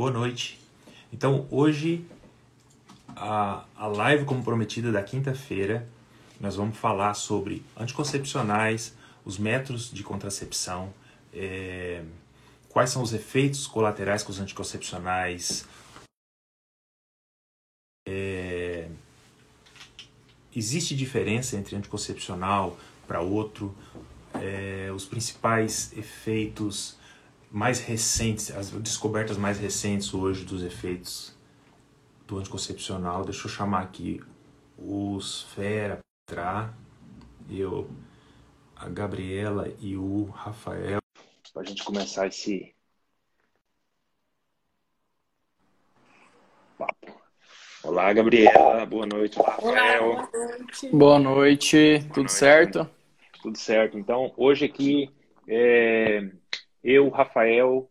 Boa noite. Então, hoje, a, a live como prometida da quinta-feira, nós vamos falar sobre anticoncepcionais, os métodos de contracepção, é, quais são os efeitos colaterais com os anticoncepcionais, é, existe diferença entre anticoncepcional para outro, é, os principais efeitos mais recentes, as descobertas mais recentes hoje dos efeitos do anticoncepcional. Deixa eu chamar aqui os Fera para eu, a Gabriela e o Rafael, para a gente começar esse papo. Olá, Gabriela. Boa noite, Rafael. Olá, boa noite. Boa noite. Boa Tudo noite. certo? Tudo certo. Então, hoje aqui é, eu, Rafael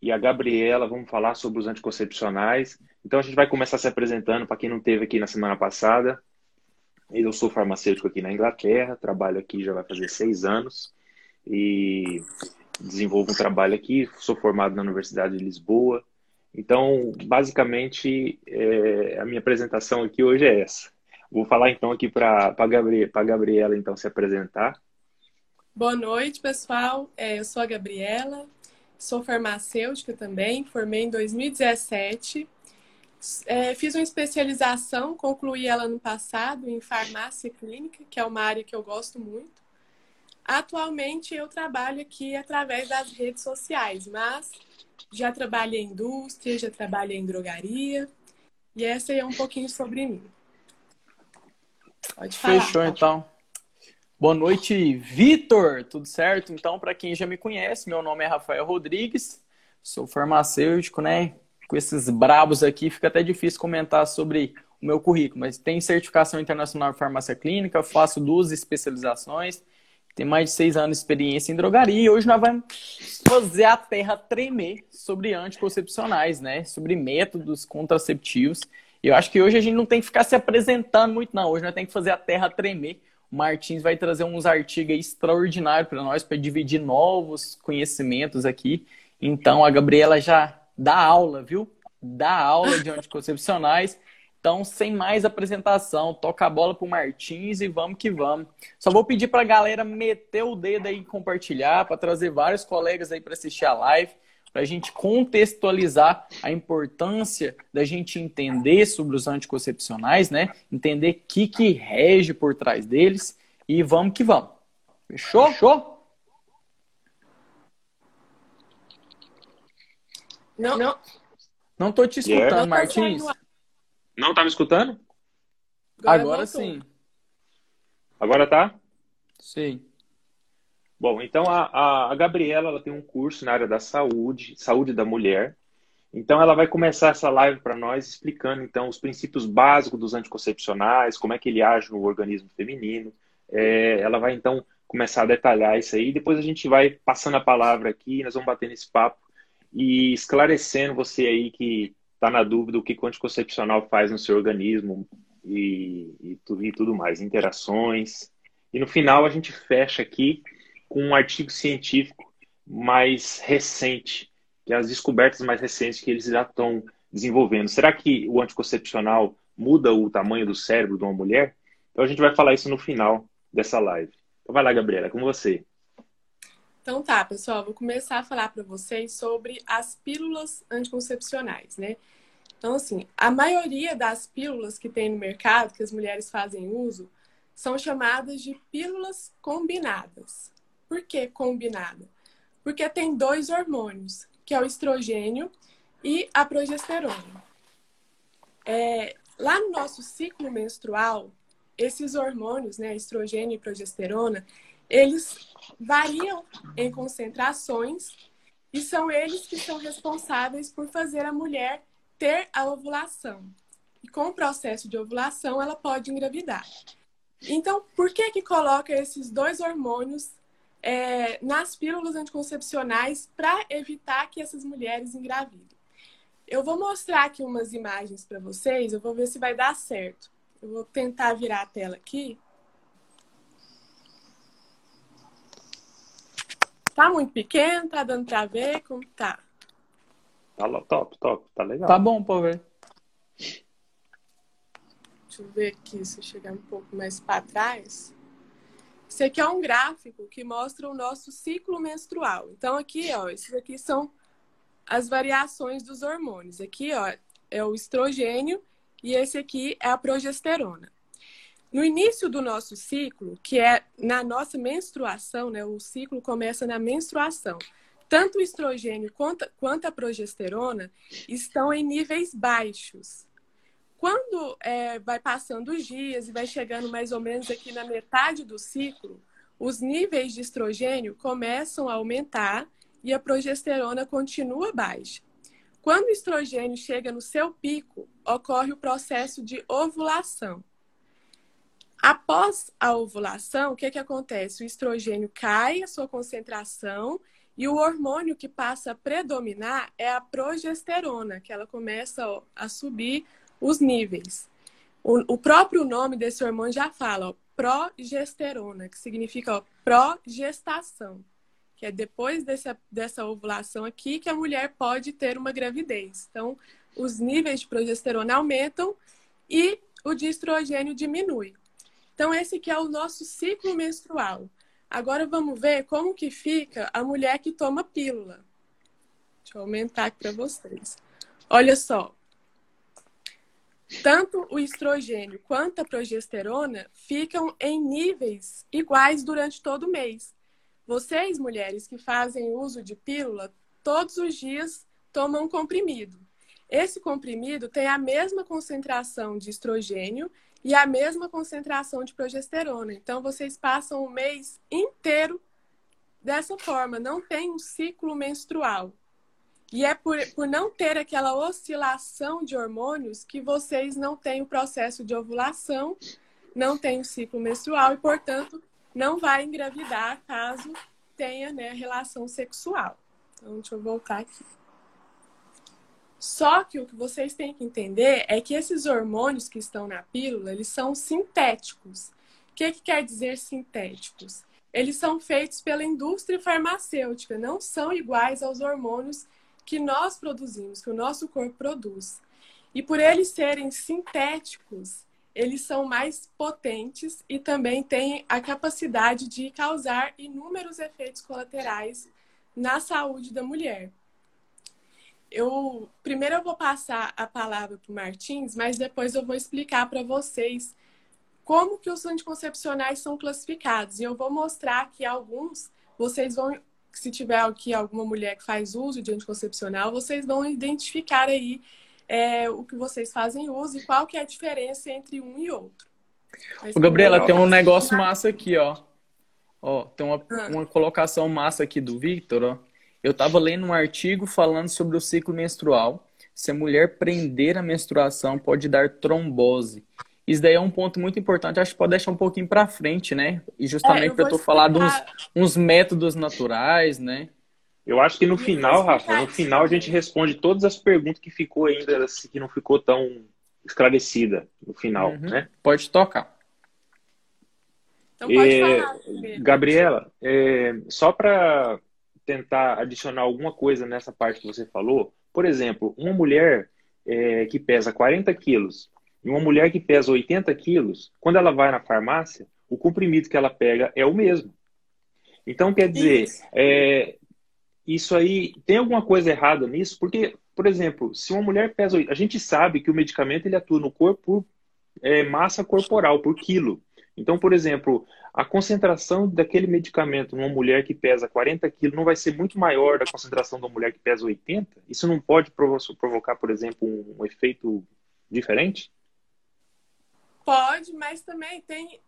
e a Gabriela vamos falar sobre os anticoncepcionais. Então a gente vai começar se apresentando para quem não teve aqui na semana passada. Eu sou farmacêutico aqui na Inglaterra, trabalho aqui já vai fazer seis anos e desenvolvo um trabalho aqui. Sou formado na Universidade de Lisboa. Então, basicamente, é, a minha apresentação aqui hoje é essa. Vou falar então aqui para a Gabriela, Gabriela então se apresentar. Boa noite, pessoal. É, eu sou a Gabriela, sou farmacêutica também, formei em 2017. É, fiz uma especialização, concluí ela no passado em farmácia clínica, que é uma área que eu gosto muito. Atualmente eu trabalho aqui através das redes sociais, mas já trabalhei em indústria, já trabalhei em drogaria. E essa aí é um pouquinho sobre mim. Pode falar. Fechou, então. Boa noite, Vitor. Tudo certo? Então, para quem já me conhece, meu nome é Rafael Rodrigues, sou farmacêutico, né? Com esses brabos aqui, fica até difícil comentar sobre o meu currículo, mas tenho certificação internacional em farmácia clínica, faço duas especializações, tenho mais de seis anos de experiência em drogaria e hoje nós vamos fazer a terra tremer sobre anticoncepcionais, né? Sobre métodos contraceptivos. Eu acho que hoje a gente não tem que ficar se apresentando muito, não. Hoje nós temos que fazer a terra tremer o Martins vai trazer uns artigos extraordinários para nós, para dividir novos conhecimentos aqui. Então, a Gabriela já dá aula, viu? Dá aula de anticoncepcionais. Então, sem mais apresentação, toca a bola pro Martins e vamos que vamos. Só vou pedir para a galera meter o dedo aí e compartilhar, para trazer vários colegas aí para assistir a live para a gente contextualizar a importância da gente entender sobre os anticoncepcionais, né? Entender o que, que rege por trás deles e vamos que vamos. Fechou? Fechou? Não. Não, não tô te escutando, yeah. Martins. Não tá me escutando? Agora, Agora sim. Agora tá? Sim. Bom, então a, a Gabriela ela tem um curso na área da saúde, saúde da mulher. Então ela vai começar essa live para nós explicando então os princípios básicos dos anticoncepcionais, como é que ele age no organismo feminino. É, ela vai então começar a detalhar isso aí. Depois a gente vai passando a palavra aqui, nós vamos bater nesse papo e esclarecendo você aí que está na dúvida o que o anticoncepcional faz no seu organismo e, e, e tudo mais, interações. E no final a gente fecha aqui com um artigo científico mais recente, que é as descobertas mais recentes que eles já estão desenvolvendo. Será que o anticoncepcional muda o tamanho do cérebro de uma mulher? Então a gente vai falar isso no final dessa live. Então vai lá, Gabriela, com você. Então tá, pessoal, vou começar a falar para vocês sobre as pílulas anticoncepcionais, né? Então, assim, a maioria das pílulas que tem no mercado, que as mulheres fazem uso, são chamadas de pílulas combinadas. Por que combinada? Porque tem dois hormônios, que é o estrogênio e a progesterona. É, lá no nosso ciclo menstrual, esses hormônios, né, estrogênio e progesterona, eles variam em concentrações e são eles que são responsáveis por fazer a mulher ter a ovulação. E com o processo de ovulação, ela pode engravidar. Então, por que que coloca esses dois hormônios é, nas pílulas anticoncepcionais para evitar que essas mulheres engravidem. Eu vou mostrar aqui umas imagens para vocês, eu vou ver se vai dar certo. Eu vou tentar virar a tela aqui. Tá muito pequeno, tá dando para ver como tá? Tá top, top, tá legal. Tá bom pra ver. Deixa eu ver aqui, se eu chegar um pouco mais para trás. Esse aqui é um gráfico que mostra o nosso ciclo menstrual. Então, aqui, ó, esses aqui são as variações dos hormônios. Aqui, ó, é o estrogênio e esse aqui é a progesterona. No início do nosso ciclo, que é na nossa menstruação, né? O ciclo começa na menstruação. Tanto o estrogênio quanto, quanto a progesterona estão em níveis baixos. Quando é, vai passando os dias e vai chegando mais ou menos aqui na metade do ciclo, os níveis de estrogênio começam a aumentar e a progesterona continua baixa. Quando o estrogênio chega no seu pico, ocorre o processo de ovulação. Após a ovulação, o que, que acontece? O estrogênio cai a sua concentração e o hormônio que passa a predominar é a progesterona, que ela começa a subir os níveis. O, o, próprio nome desse hormônio já fala, ó, progesterona, que significa ó, progestação, que é depois dessa, dessa ovulação aqui que a mulher pode ter uma gravidez. Então, os níveis de progesterona aumentam e o de estrogênio diminui. Então, esse aqui é o nosso ciclo menstrual. Agora vamos ver como que fica a mulher que toma pílula. Deixa eu aumentar aqui para vocês. Olha só, tanto o estrogênio quanto a progesterona ficam em níveis iguais durante todo o mês. Vocês, mulheres que fazem uso de pílula, todos os dias tomam um comprimido. Esse comprimido tem a mesma concentração de estrogênio e a mesma concentração de progesterona. Então, vocês passam o mês inteiro dessa forma, não tem um ciclo menstrual. E é por, por não ter aquela oscilação de hormônios que vocês não têm o processo de ovulação, não têm o ciclo menstrual e, portanto, não vai engravidar caso tenha né, relação sexual. Então, deixa eu voltar aqui. Só que o que vocês têm que entender é que esses hormônios que estão na pílula, eles são sintéticos. O que, que quer dizer sintéticos? Eles são feitos pela indústria farmacêutica, não são iguais aos hormônios que nós produzimos, que o nosso corpo produz. E por eles serem sintéticos, eles são mais potentes e também têm a capacidade de causar inúmeros efeitos colaterais na saúde da mulher. Eu primeiro eu vou passar a palavra para o Martins, mas depois eu vou explicar para vocês como que os anticoncepcionais são classificados. E eu vou mostrar que alguns vocês vão se tiver aqui alguma mulher que faz uso de anticoncepcional, vocês vão identificar aí é, o que vocês fazem uso e qual que é a diferença entre um e outro. Ô, Gabriela, tem um negócio massa aqui, ó. Ó, tem uma, ah. uma colocação massa aqui do Victor, ó. Eu estava lendo um artigo falando sobre o ciclo menstrual. Se a mulher prender a menstruação, pode dar trombose. Isso daí é um ponto muito importante, acho que pode deixar um pouquinho para frente, né? E justamente é, para tu falar de uns, uns, métodos naturais, né? Eu acho que no final, Rafa, no final a gente responde todas as perguntas que ficou ainda, assim, que não ficou tão esclarecida no final, uhum. né? Pode tocar. Então pode é, falar. Gabriela, é, só para tentar adicionar alguma coisa nessa parte que você falou, por exemplo, uma mulher é, que pesa 40 quilos e uma mulher que pesa 80 quilos, quando ela vai na farmácia, o comprimido que ela pega é o mesmo. Então, quer dizer, isso, é, isso aí, tem alguma coisa errada nisso? Porque, por exemplo, se uma mulher pesa. A gente sabe que o medicamento ele atua no corpo por é, massa corporal, por quilo. Então, por exemplo, a concentração daquele medicamento numa mulher que pesa 40 quilos não vai ser muito maior da concentração de uma mulher que pesa 80? Isso não pode provocar, por exemplo, um efeito diferente? Pode, mas também tem,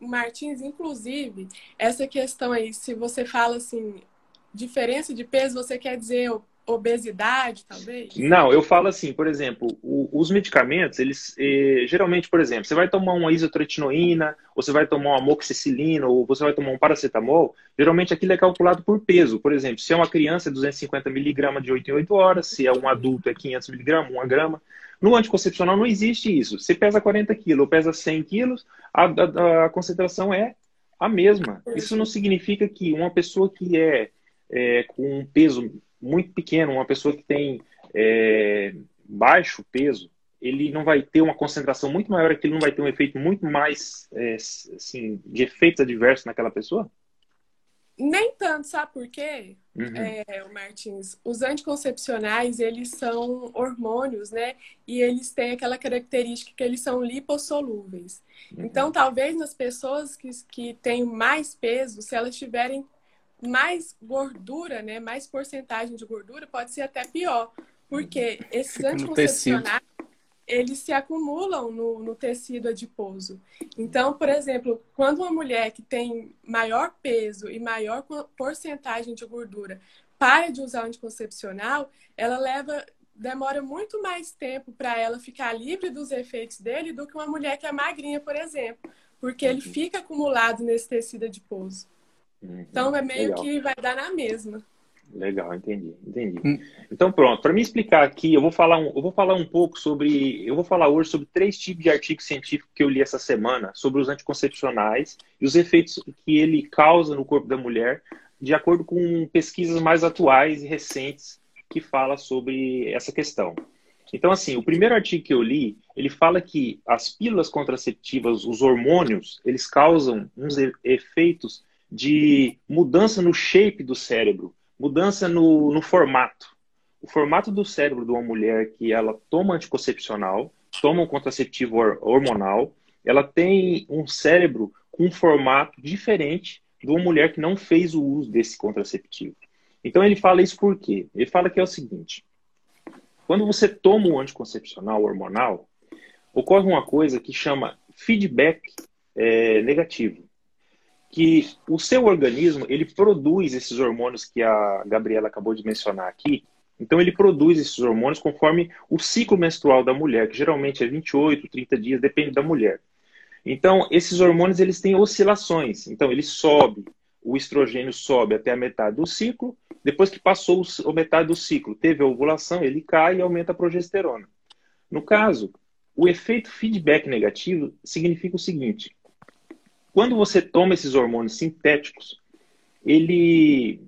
Martins, inclusive, essa questão aí, se você fala assim, diferença de peso, você quer dizer obesidade, talvez? Não, eu falo assim, por exemplo, o, os medicamentos, eles eh, geralmente, por exemplo, você vai tomar uma isotretinoína, ou você vai tomar uma amoxicilina, ou você vai tomar um paracetamol, geralmente aquilo é calculado por peso. Por exemplo, se é uma criança é 250 miligramas de 8 em 8 horas, se é um adulto é 500 miligramas, 1 grama. No anticoncepcional não existe isso. Você pesa 40 quilos ou pesa 100 quilos, a, a, a, concentração é a mesma. Isso não significa que uma pessoa que é, é com um peso muito pequeno, uma pessoa que tem é, baixo peso, ele não vai ter uma concentração muito maior, aquilo não vai ter um efeito muito mais, é, assim, de efeitos adversos naquela pessoa? Nem tanto, sabe por quê, uhum. é, Martins? Os anticoncepcionais, eles são hormônios, né? E eles têm aquela característica que eles são lipossolúveis. Uhum. Então, talvez nas pessoas que, que têm mais peso, se elas tiverem mais gordura, né? Mais porcentagem de gordura, pode ser até pior. Porque esses Fica anticoncepcionais, eles se acumulam no, no, tecido adiposo. Então, por exemplo, quando uma mulher que tem maior peso e maior porcentagem de gordura para de usar o anticoncepcional, ela leva demora muito mais tempo para ela ficar livre dos efeitos dele do que uma mulher que é magrinha, por exemplo, porque ele uhum. fica acumulado nesse tecido adiposo. Uhum. Então é meio Legal. que vai dar na mesma. Legal, entendi, entendi. Hum. Então pronto, para me explicar aqui, eu vou falar um, eu vou falar um pouco sobre, eu vou falar hoje sobre três tipos de artigos científicos que eu li essa semana sobre os anticoncepcionais e os efeitos que ele causa no corpo da mulher, de acordo com pesquisas mais atuais e recentes que fala sobre essa questão. Então, assim, o primeiro artigo que eu li, ele fala que as pílulas contraceptivas, os hormônios, eles causam uns efeitos de mudança no shape do cérebro, mudança no, no formato. O formato do cérebro de uma mulher que ela toma anticoncepcional, toma um contraceptivo hormonal, ela tem um cérebro com um formato diferente de uma mulher que não fez o uso desse contraceptivo. Então ele fala isso por quê? Ele fala que é o seguinte: quando você toma um anticoncepcional hormonal, ocorre uma coisa que chama feedback é, negativo que o seu organismo ele produz esses hormônios que a Gabriela acabou de mencionar aqui. Então ele produz esses hormônios conforme o ciclo menstrual da mulher, que geralmente é 28, 30 dias, depende da mulher. Então esses hormônios eles têm oscilações. Então ele sobe, o estrogênio sobe até a metade do ciclo. Depois que passou a metade do ciclo, teve a ovulação, ele cai e aumenta a progesterona. No caso, o efeito feedback negativo significa o seguinte: quando você toma esses hormônios sintéticos, ele,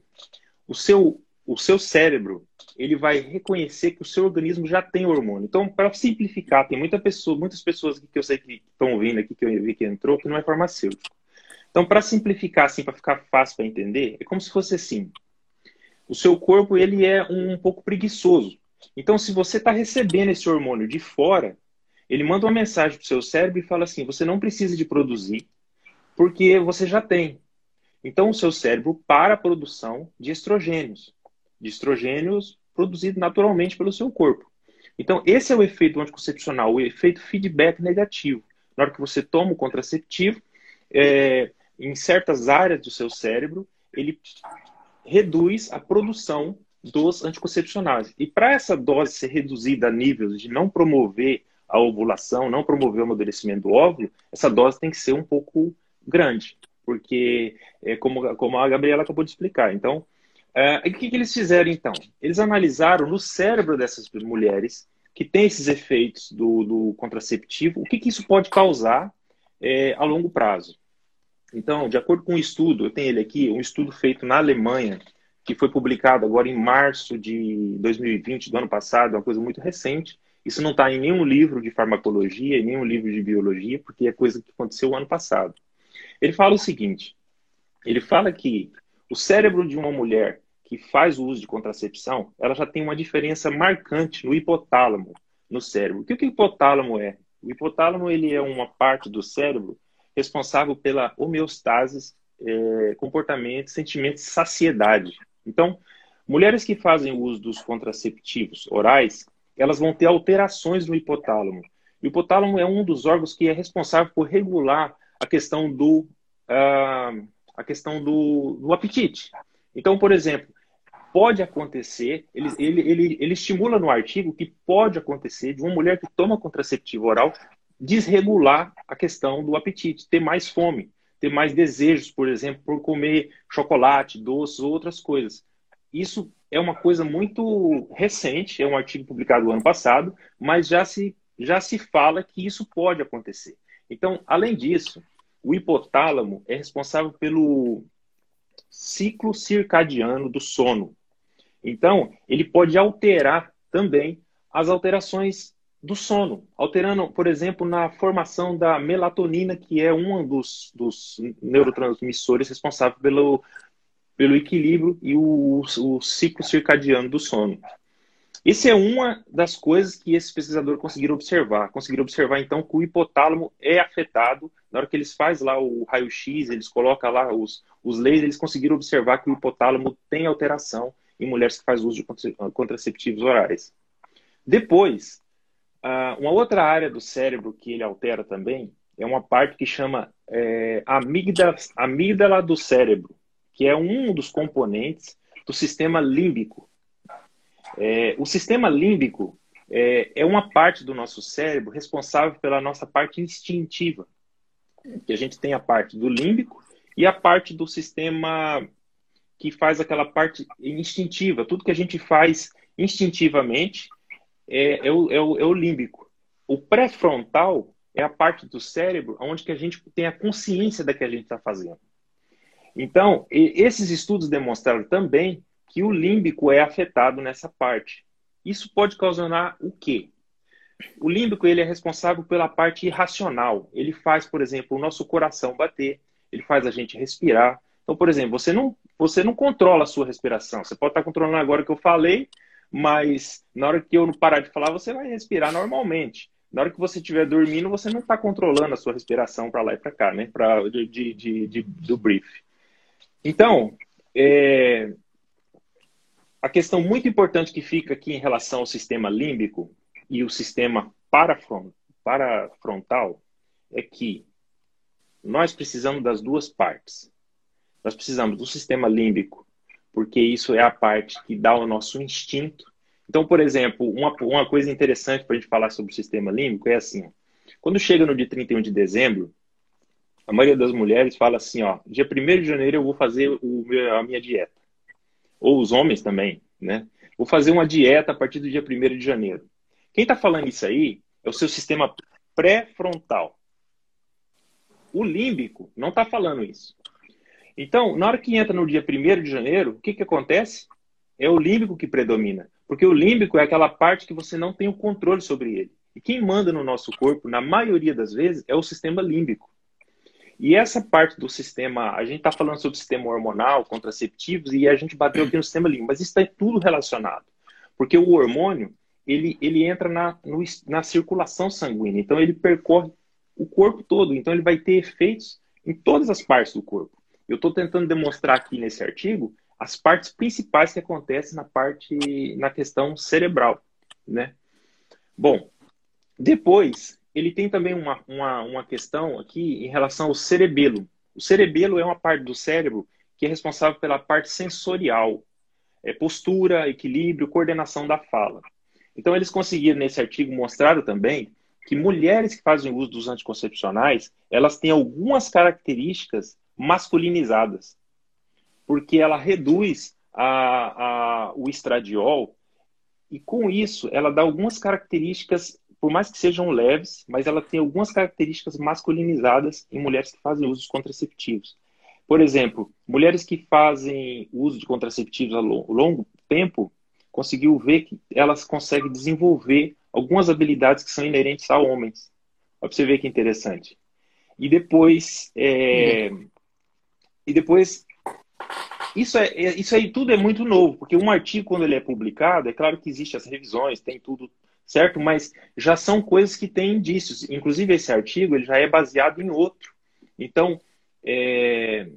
o seu, o seu cérebro, ele vai reconhecer que o seu organismo já tem hormônio. Então, para simplificar, tem muita pessoa, muitas pessoas que eu sei que estão ouvindo aqui, que eu vi que entrou, que não é farmacêutico. Então, para simplificar, assim, para ficar fácil para entender, é como se fosse assim. O seu corpo, ele é um, um pouco preguiçoso. Então, se você está recebendo esse hormônio de fora, ele manda uma mensagem para o seu cérebro e fala assim: você não precisa de produzir, porque você já tem. Então, o seu cérebro para a produção de estrogênios, de estrogênios produzidos naturalmente pelo seu corpo. Então, esse é o efeito anticoncepcional, o efeito feedback negativo. Na hora que você toma o contraceptivo, é, em certas áreas do seu cérebro, ele reduz a produção dos anticoncepcionais. E para essa dose ser reduzida a níveis de não promover a ovulação, não promover o amadurecimento do óvulo, essa dose tem que ser um pouco grande, porque, é, como, como a Gabriela acabou de explicar. Então, é, o que, que eles fizeram então? Eles analisaram no cérebro dessas mulheres que tem esses efeitos do, do contraceptivo, o que, que isso pode causar é, a longo prazo. Então, de acordo com um estudo, eu tenho ele aqui, um estudo feito na Alemanha, que foi publicado agora em março de 2020, do ano passado, uma coisa muito recente. Isso não está em nenhum livro de farmacologia, em nenhum livro de biologia, porque é coisa que aconteceu ano passado. Ele fala o seguinte: ele fala que o cérebro de uma mulher que faz o uso de contracepção, ela já tem uma diferença marcante no hipotálamo, no cérebro. O que o hipotálamo é? O hipotálamo ele é uma parte do cérebro responsável pela homeostase, é, comportamento, sentimento de saciedade. Então, mulheres que fazem uso dos contraceptivos orais, elas vão ter alterações no hipotálamo. O hipotálamo é um dos órgãos que é responsável por regular a questão do, uh, a questão do, do apetite. Então, por exemplo, pode acontecer, ele, ele, ele, ele estimula no artigo que pode acontecer de uma mulher que toma contraceptivo oral desregular a questão do apetite, ter mais fome, ter mais desejos, por exemplo, por comer chocolate, doces, outras coisas. Isso é uma coisa muito recente, é um artigo publicado ano passado, mas já se, já se fala que isso pode acontecer. Então, além disso, o hipotálamo é responsável pelo ciclo circadiano do sono. Então, ele pode alterar também as alterações do sono, alterando, por exemplo, na formação da melatonina, que é um dos, dos neurotransmissores responsável pelo, pelo equilíbrio e o, o ciclo circadiano do sono. Isso é uma das coisas que esses pesquisadores conseguiram observar. Conseguiram observar, então, que o hipotálamo é afetado. Na hora que eles fazem lá o raio-x, eles colocam lá os, os eles conseguiram observar que o hipotálamo tem alteração em mulheres que fazem uso de contraceptivos orais. Depois, uma outra área do cérebro que ele altera também é uma parte que chama é, amígdala, amígdala do cérebro, que é um dos componentes do sistema límbico. É, o sistema límbico é, é, uma parte do nosso cérebro responsável pela nossa parte instintiva. Que a gente tem a parte do límbico e a parte do sistema que faz aquela parte instintiva. Tudo que a gente faz instintivamente é, é, o, é, o, é o límbico. O pré-frontal é a parte do cérebro onde que a gente tem a consciência da que a gente está fazendo. Então, esses estudos demonstraram também que o límbico é afetado nessa parte. Isso pode causar o quê? O límbico ele é responsável pela parte irracional. Ele faz, por exemplo, o nosso coração bater, ele faz a gente respirar. Então, por exemplo, você não, você não controla a sua respiração. Você pode estar controlando agora o que eu falei, mas na hora que eu não parar de falar, você vai respirar normalmente. Na hora que você estiver dormindo, você não está controlando a sua respiração para lá e para cá, né? Pra, de, de, de, do brief. Então, é, a questão muito importante que fica aqui em relação ao sistema límbico e o sistema parafrontal é que nós precisamos das duas partes. Nós precisamos do sistema límbico porque isso é a parte que dá o nosso instinto. Então, por exemplo, uma, uma coisa interessante para a gente falar sobre o sistema límbico é assim: quando chega no dia 31 de dezembro, a maioria das mulheres fala assim: ó, dia 1 de janeiro eu vou fazer o, a minha dieta. Ou os homens também, né? Vou fazer uma dieta a partir do dia 1 de janeiro. Quem está falando isso aí é o seu sistema pré-frontal. O límbico não está falando isso. Então, na hora que entra no dia 1 de janeiro, o que, que acontece? É o límbico que predomina. Porque o límbico é aquela parte que você não tem o controle sobre ele. E quem manda no nosso corpo, na maioria das vezes, é o sistema límbico. E essa parte do sistema, a gente está falando sobre sistema hormonal, contraceptivos, e a gente bateu aqui no sistema límbico, mas isso está tudo relacionado. Porque o hormônio, ele, ele entra na, no, na circulação sanguínea, então ele percorre o corpo todo, então ele vai ter efeitos em todas as partes do corpo. Eu estou tentando demonstrar aqui nesse artigo as partes principais que acontecem na parte, na questão cerebral, né? Bom, depois ele tem também uma, uma, uma questão aqui em relação ao cerebelo. O cerebelo é uma parte do cérebro que é responsável pela parte sensorial, é postura, equilíbrio, coordenação da fala. Então eles conseguiram nesse artigo mostrar também que mulheres que fazem uso dos anticoncepcionais, elas têm algumas características masculinizadas, porque ela reduz a, a, o estradiol e com isso ela dá algumas características, por mais que sejam leves, mas ela tem algumas características masculinizadas em mulheres que fazem uso de contraceptivos. Por exemplo, mulheres que fazem uso de contraceptivos a longo tempo, conseguiu ver que elas conseguem desenvolver algumas habilidades que são inerentes a homens. Para você ver que interessante. E depois, é, uhum. E depois, isso, é, é, isso aí tudo é muito novo, porque um artigo, quando ele é publicado, é claro que existem as revisões, tem tudo certo, mas já são coisas que têm indícios. Inclusive, esse artigo ele já é baseado em outro. Então, é,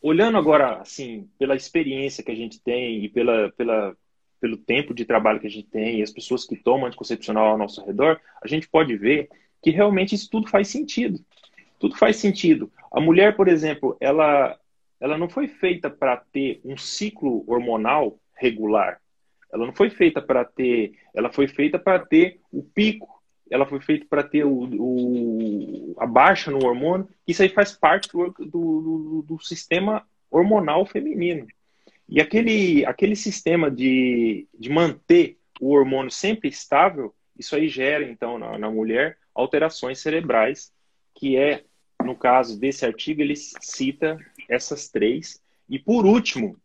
olhando agora, assim, pela experiência que a gente tem e pela, pela, pelo tempo de trabalho que a gente tem e as pessoas que tomam anticoncepcional ao nosso redor, a gente pode ver que realmente isso tudo faz sentido. Tudo faz sentido. A mulher, por exemplo, ela, ela não foi feita para ter um ciclo hormonal regular. Ela não foi feita para ter. Ela foi feita para ter o pico. Ela foi feita para ter o, o, a baixa no hormônio. Isso aí faz parte do, do, do sistema hormonal feminino. E aquele, aquele sistema de, de manter o hormônio sempre estável, isso aí gera, então, na, na mulher, alterações cerebrais, que é no caso desse artigo, ele cita essas três. E por último,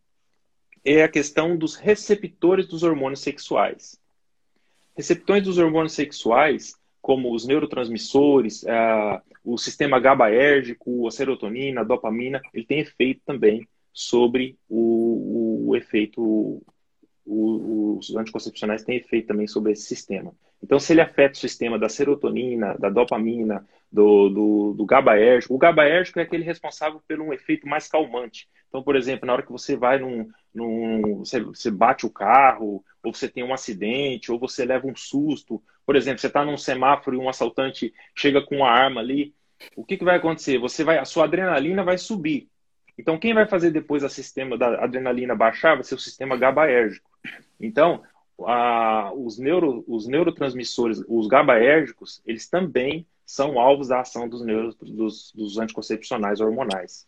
é a questão dos receptores dos hormônios sexuais. receptões dos hormônios sexuais, como os neurotransmissores, uh, o sistema GABAérgico, a serotonina, a dopamina, ele tem efeito também sobre o, o efeito, o, os anticoncepcionais têm efeito também sobre esse sistema. Então, se ele afeta o sistema da serotonina, da dopamina, do, do, do GABAérgico, o GABAérgico é aquele responsável por um efeito mais calmante. Então, por exemplo, na hora que você vai num. Num você, você bate o carro, ou você tem um acidente, ou você leva um susto. Por exemplo, você está num semáforo e um assaltante chega com uma arma ali. O que, que vai acontecer? Você vai, a sua adrenalina vai subir. Então, quem vai fazer depois o sistema da adrenalina baixar vai ser o sistema GABAérgico. Então, a, os, neuro, os neurotransmissores, os GABAérgicos, eles também são alvos da ação dos, neuro, dos, dos anticoncepcionais hormonais.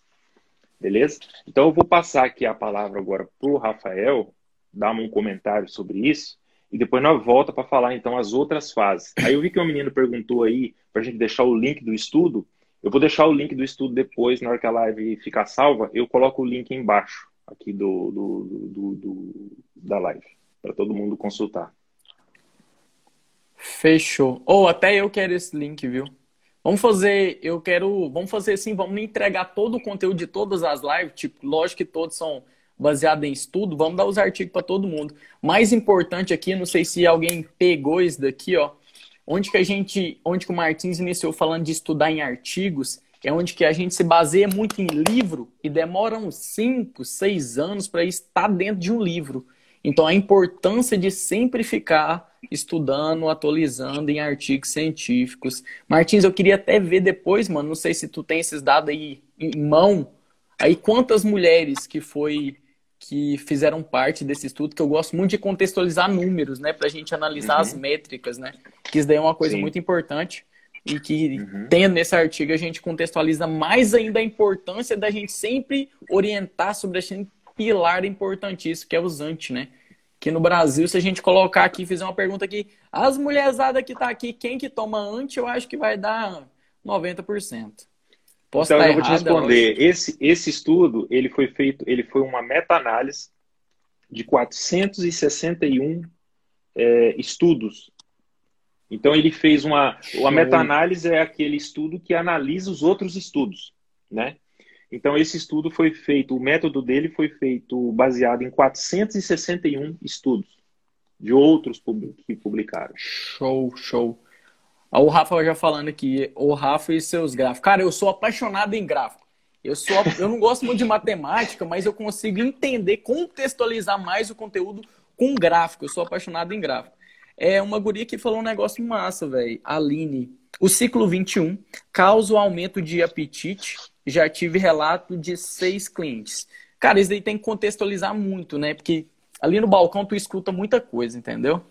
Beleza? Então eu vou passar aqui a palavra agora para o Rafael, dar um comentário sobre isso, e depois nós volta para falar então as outras fases. Aí eu vi que um menino perguntou aí para a gente deixar o link do estudo. Eu vou deixar o link do estudo depois, na hora que a live ficar salva, eu coloco o link embaixo aqui do, do, do, do da live para todo mundo consultar. Fechou. Ou oh, até eu quero esse link, viu? Vamos fazer, eu quero, vamos fazer assim, vamos entregar todo o conteúdo de todas as lives, tipo, lógico que todos são baseados em estudo, vamos dar os artigos para todo mundo. Mais importante aqui, não sei se alguém pegou isso daqui, ó, onde que a gente, onde que o Martins iniciou falando de estudar em artigos, é onde que a gente se baseia muito em livro e demora uns 5, 6 anos para estar dentro de um livro. Então, a importância de sempre ficar estudando, atualizando em artigos científicos. Martins, eu queria até ver depois, mano, não sei se tu tem esses dados aí em mão, aí quantas mulheres que foi que fizeram parte desse estudo, que eu gosto muito de contextualizar números, né, para a gente analisar uhum. as métricas, né, que isso daí é uma coisa Sim. muito importante e que uhum. tendo nesse artigo a gente contextualiza mais ainda a importância da gente sempre orientar sobre esse pilar importantíssimo que é o usante, né? Que no Brasil, se a gente colocar aqui, fizer uma pergunta aqui, as mulherzadas que tá aqui, quem que toma antes, eu acho que vai dar 90%. Posso então, eu vou te responder. Esse, esse estudo, ele foi feito, ele foi uma meta-análise de 461 é, estudos. Então, ele fez uma... A meta-análise é aquele estudo que analisa os outros estudos, né? Então, esse estudo foi feito, o método dele foi feito baseado em 461 estudos de outros que publicaram. Show, show. O Rafa já falando aqui, o Rafa e seus gráficos. Cara, eu sou apaixonado em gráfico. Eu, sou, eu não gosto muito de matemática, mas eu consigo entender, contextualizar mais o conteúdo com gráfico. Eu sou apaixonado em gráfico. É uma guria que falou um negócio massa, velho. Aline. O ciclo 21 causa o aumento de apetite já tive relato de seis clientes. Cara, isso daí tem que contextualizar muito, né? Porque ali no balcão tu escuta muita coisa, entendeu?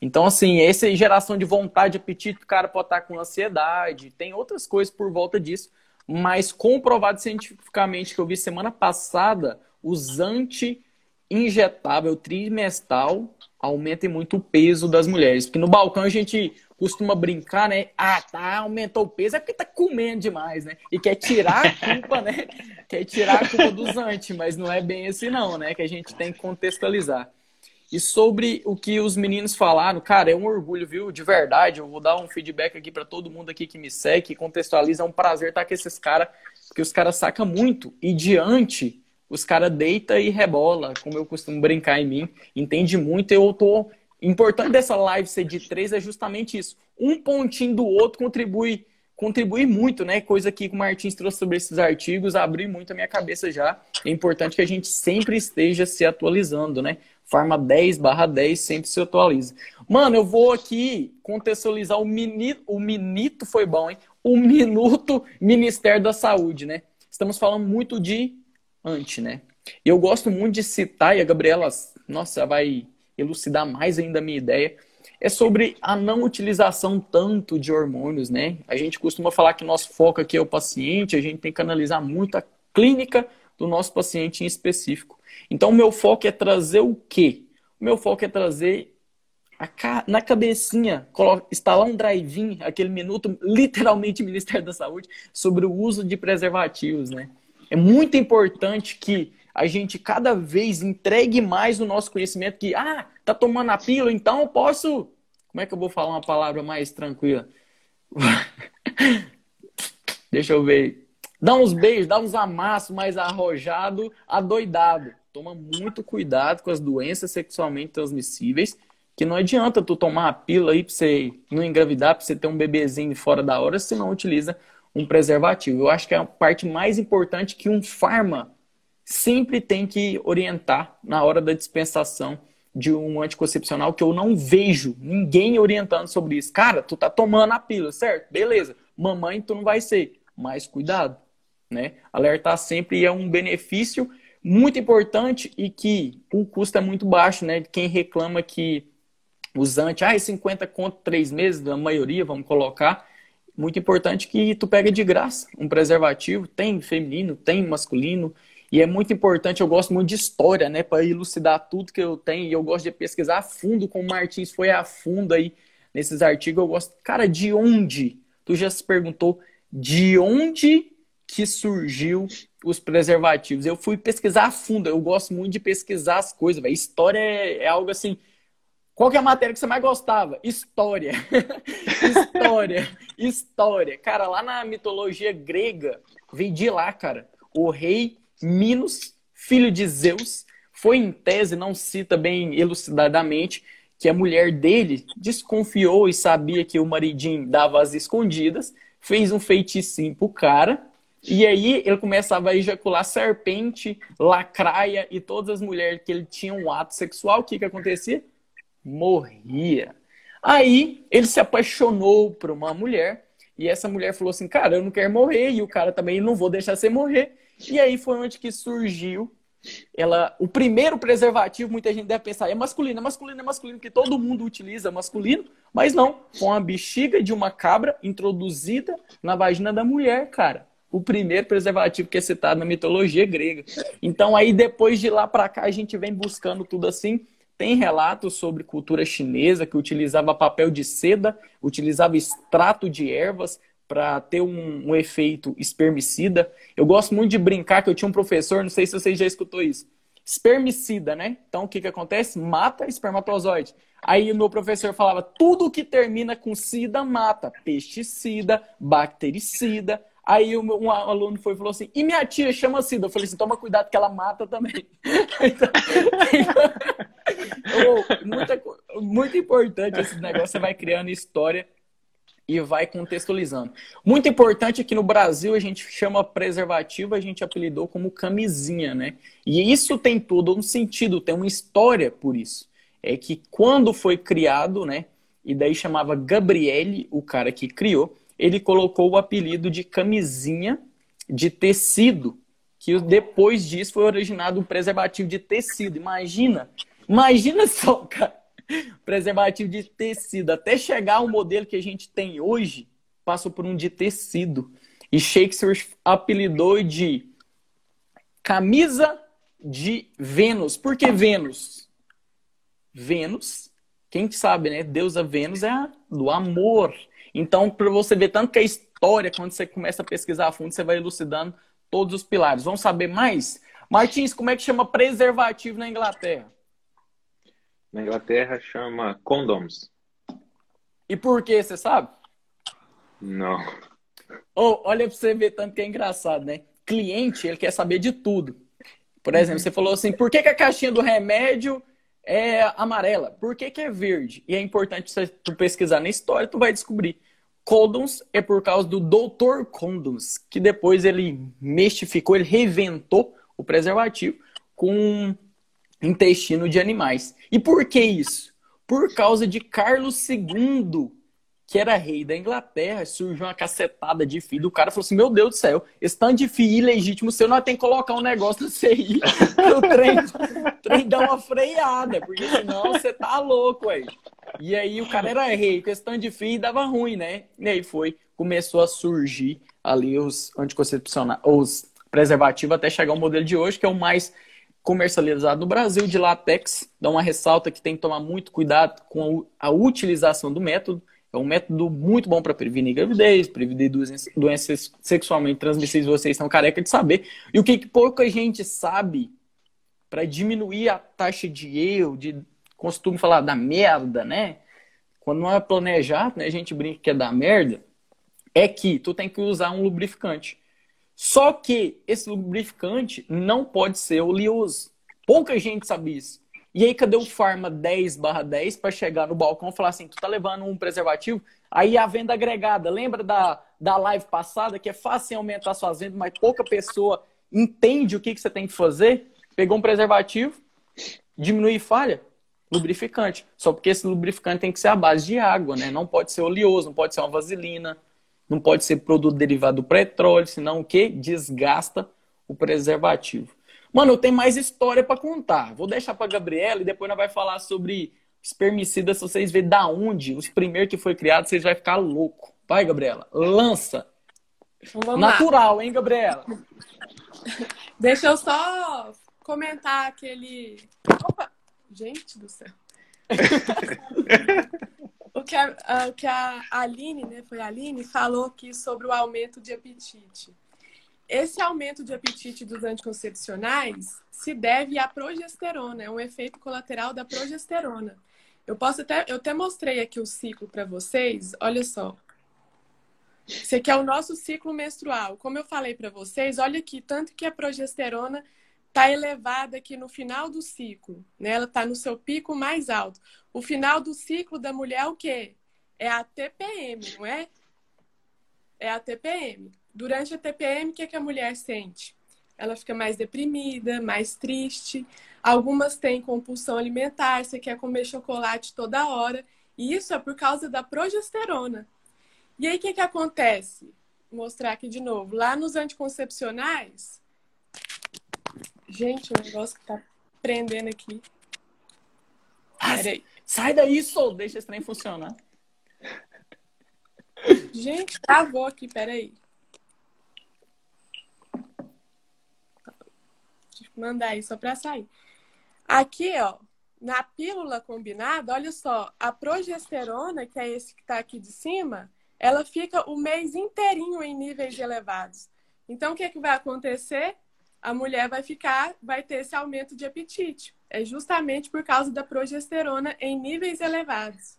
Então, assim, essa geração de vontade, apetite, o cara pode estar com ansiedade, tem outras coisas por volta disso, mas comprovado cientificamente que eu vi semana passada, os anti-injetável trimestral aumentem muito o peso das mulheres. Porque no balcão a gente costuma brincar, né? Ah, tá, aumentou o peso, é porque tá comendo demais, né? E quer tirar a culpa, né? Quer tirar a culpa dos antes, mas não é bem assim não, né? Que a gente tem que contextualizar. E sobre o que os meninos falaram, cara, é um orgulho, viu? De verdade, eu vou dar um feedback aqui para todo mundo aqui que me segue, que contextualiza, é um prazer estar com esses caras, porque os caras sacam muito. E diante, os caras deita e rebola, como eu costumo brincar em mim, entende muito, eu tô importante dessa live ser de três é justamente isso. Um pontinho do outro contribui contribui muito, né? Coisa que o Martins trouxe sobre esses artigos, abriu muito a minha cabeça já. É importante que a gente sempre esteja se atualizando, né? Farma 10 barra 10 sempre se atualiza. Mano, eu vou aqui contextualizar o minito, o minito foi bom, hein? O minuto Ministério da Saúde, né? Estamos falando muito de anti, né? Eu gosto muito de citar, e a Gabriela, nossa, vai elucidar mais ainda a minha ideia, é sobre a não utilização tanto de hormônios, né? A gente costuma falar que nosso foco aqui é o paciente, a gente tem que analisar muito a clínica do nosso paciente em específico. Então, o meu foco é trazer o quê? O meu foco é trazer ca... na cabecinha, instalar um drive-in, aquele minuto, literalmente, Ministério da Saúde, sobre o uso de preservativos, né? É muito importante que a gente cada vez entregue mais o nosso conhecimento que, ah, tá tomando a pílula, então eu posso Como é que eu vou falar uma palavra mais tranquila? Deixa eu ver. Dá uns beijos, dá uns amassos mais arrojado, adoidado. Toma muito cuidado com as doenças sexualmente transmissíveis, que não adianta tu tomar a pílula aí pra você não engravidar, pra você ter um bebezinho fora da hora, se não utiliza um preservativo. Eu acho que é a parte mais importante que um farma sempre tem que orientar na hora da dispensação de um anticoncepcional que eu não vejo ninguém orientando sobre isso. Cara, tu tá tomando a pílula, certo? Beleza. Mamãe, tu não vai ser. Mas cuidado, né? Alertar sempre é um benefício muito importante e que o custo é muito baixo, né? Quem reclama que os anti, ah, 50 conto três meses, a maioria, vamos colocar. Muito importante que tu pega de graça um preservativo, tem feminino, tem masculino, e é muito importante, eu gosto muito de história, né, para elucidar tudo que eu tenho, e eu gosto de pesquisar a fundo, como o Martins foi a fundo aí nesses artigos, eu gosto, cara, de onde? Tu já se perguntou de onde que surgiu os preservativos? Eu fui pesquisar a fundo, eu gosto muito de pesquisar as coisas, velho. História é, é algo assim, qual que é a matéria que você mais gostava? História. história. História. Cara, lá na mitologia grega, veio de lá, cara. O rei Minos, filho de Zeus, foi em tese, não cita bem elucidadamente, que a mulher dele desconfiou e sabia que o maridinho dava as escondidas, fez um feiticinho pro cara, e aí ele começava a ejacular serpente, lacraia e todas as mulheres que ele tinha um ato sexual, o que que acontecia? Morria. Aí ele se apaixonou por uma mulher, e essa mulher falou assim, cara, eu não quero morrer, e o cara também não vou deixar você morrer. E aí foi onde que surgiu ela, o primeiro preservativo, muita gente deve pensar, é masculino, é masculino, é masculino, que todo mundo utiliza masculino, mas não, foi uma bexiga de uma cabra introduzida na vagina da mulher, cara. O primeiro preservativo que é citado na mitologia grega. Então aí depois de lá para cá a gente vem buscando tudo assim. Tem relatos sobre cultura chinesa que utilizava papel de seda, utilizava extrato de ervas, para ter um, um, efeito espermicida. Eu gosto muito de brincar que eu tinha um professor, não sei se você já escutou isso. Espermicida, né? Então o que, que acontece? Mata espermatozoide. Aí o meu professor falava: tudo que termina com sida mata. Pesticida, bactericida. Aí um aluno foi e falou assim: e minha tia chama sida? Eu falei assim: toma cuidado que ela mata também. então, muito, muito importante esse negócio, você vai criando história e vai contextualizando. Muito importante é que no Brasil a gente chama preservativo, a gente apelidou como camisinha, né? E isso tem todo um sentido, tem uma história por isso. É que quando foi criado, né? E daí chamava Gabriele, o cara que criou, ele colocou o apelido de camisinha de tecido, que depois disso foi originado um preservativo de tecido. Imagina, imagina só, cara preservativo de tecido. Até chegar ao modelo que a gente tem hoje, passou por um de tecido. E Shakespeare apelidou de camisa de Vênus. Por que Vênus? Vênus, quem sabe, né? Deusa Vênus é a do amor. Então, para você ver tanto que a história, quando você começa a pesquisar a fundo, você vai elucidando todos os pilares. Vamos saber mais? Martins, como é que chama preservativo na Inglaterra? Na Inglaterra chama condoms. E por que, você sabe? Não. Oh, olha pra você ver tanto que é engraçado, né? Cliente, ele quer saber de tudo. Por exemplo, você falou assim, por que, que, a caixinha do remédio é amarela? Por que, que é verde? E é importante você tu pesquisar na história, tu vai descobrir. Condoms é por causa do Dr. Condoms, que depois ele mestificou, ele reventou o preservativo com intestino de animais. E por que isso? Por causa de Carlos II, que era rei da Inglaterra, surgiu uma cacetada de filho. O cara falou assim: Meu Deus do céu, esse tanto de filho ilegítimo seu, nós tem que colocar um negócio no CI o trem, o trem dá uma freada, porque senão você tá louco aí. E aí o cara era rei, com esse tanto de filho dava ruim, né? E aí foi, começou a surgir ali os anticoncepcionais, os preservativos, até chegar o modelo de hoje, que é o mais comercializado no Brasil de látex. Dá uma ressalta que tem que tomar muito cuidado com a utilização do método. É um método muito bom para prevenir gravidez, prevenir doenças sexualmente transmissíveis, vocês estão careca de saber. E o que, que pouca gente sabe para diminuir a taxa de erro, de costume falar da merda, né? quando não é planejado, né, a gente brinca que é da merda, é que tu tem que usar um lubrificante. Só que esse lubrificante não pode ser oleoso. Pouca gente sabe isso. E aí, cadê o Farma 10 barra 10 para chegar no balcão e falar assim, tu tá levando um preservativo? Aí a venda agregada, lembra da, da live passada, que é fácil aumentar suas vendas, mas pouca pessoa entende o que, que você tem que fazer? Pegou um preservativo, diminui falha, lubrificante. Só porque esse lubrificante tem que ser a base de água, né? Não pode ser oleoso, não pode ser uma vaselina, não pode ser produto derivado do petróleo, senão o que? Desgasta o preservativo. Mano, eu tenho mais história para contar. Vou deixar para Gabriela e depois nós vai falar sobre espermicida. Se vocês verem da onde, os primeiros que foi criado, vocês vão ficar louco. Vai, Gabriela, lança. Então, Natural, lá. hein, Gabriela? Deixa eu só comentar aquele. Opa! Gente do céu. que a, o que a Aline, né, foi a Aline, falou aqui sobre o aumento de apetite. Esse aumento de apetite dos anticoncepcionais se deve à progesterona, é um efeito colateral da progesterona. Eu posso até, eu até mostrei aqui o ciclo para vocês. Olha só. Esse aqui é o nosso ciclo menstrual. Como eu falei para vocês, olha aqui, tanto que a progesterona está elevada aqui no final do ciclo, né? Ela está no seu pico mais alto. O final do ciclo da mulher é o quê? É a TPM, não é? É a TPM. Durante a TPM, o que, é que a mulher sente? Ela fica mais deprimida, mais triste. Algumas têm compulsão alimentar, você quer comer chocolate toda hora. E isso é por causa da progesterona. E aí, o que, que acontece? Vou mostrar aqui de novo. Lá nos anticoncepcionais. Gente, o negócio que tá prendendo aqui. Ah, Peraí. Sai daí, Sol. Deixa esse trem funcionar. Gente, travou aqui, peraí. mandar aí só para sair. Aqui, ó, na pílula combinada, olha só, a progesterona, que é esse que está aqui de cima, ela fica o mês inteirinho em níveis elevados. Então, o que, é que vai acontecer? A mulher vai ficar, vai ter esse aumento de apetite. É justamente por causa da progesterona em níveis elevados.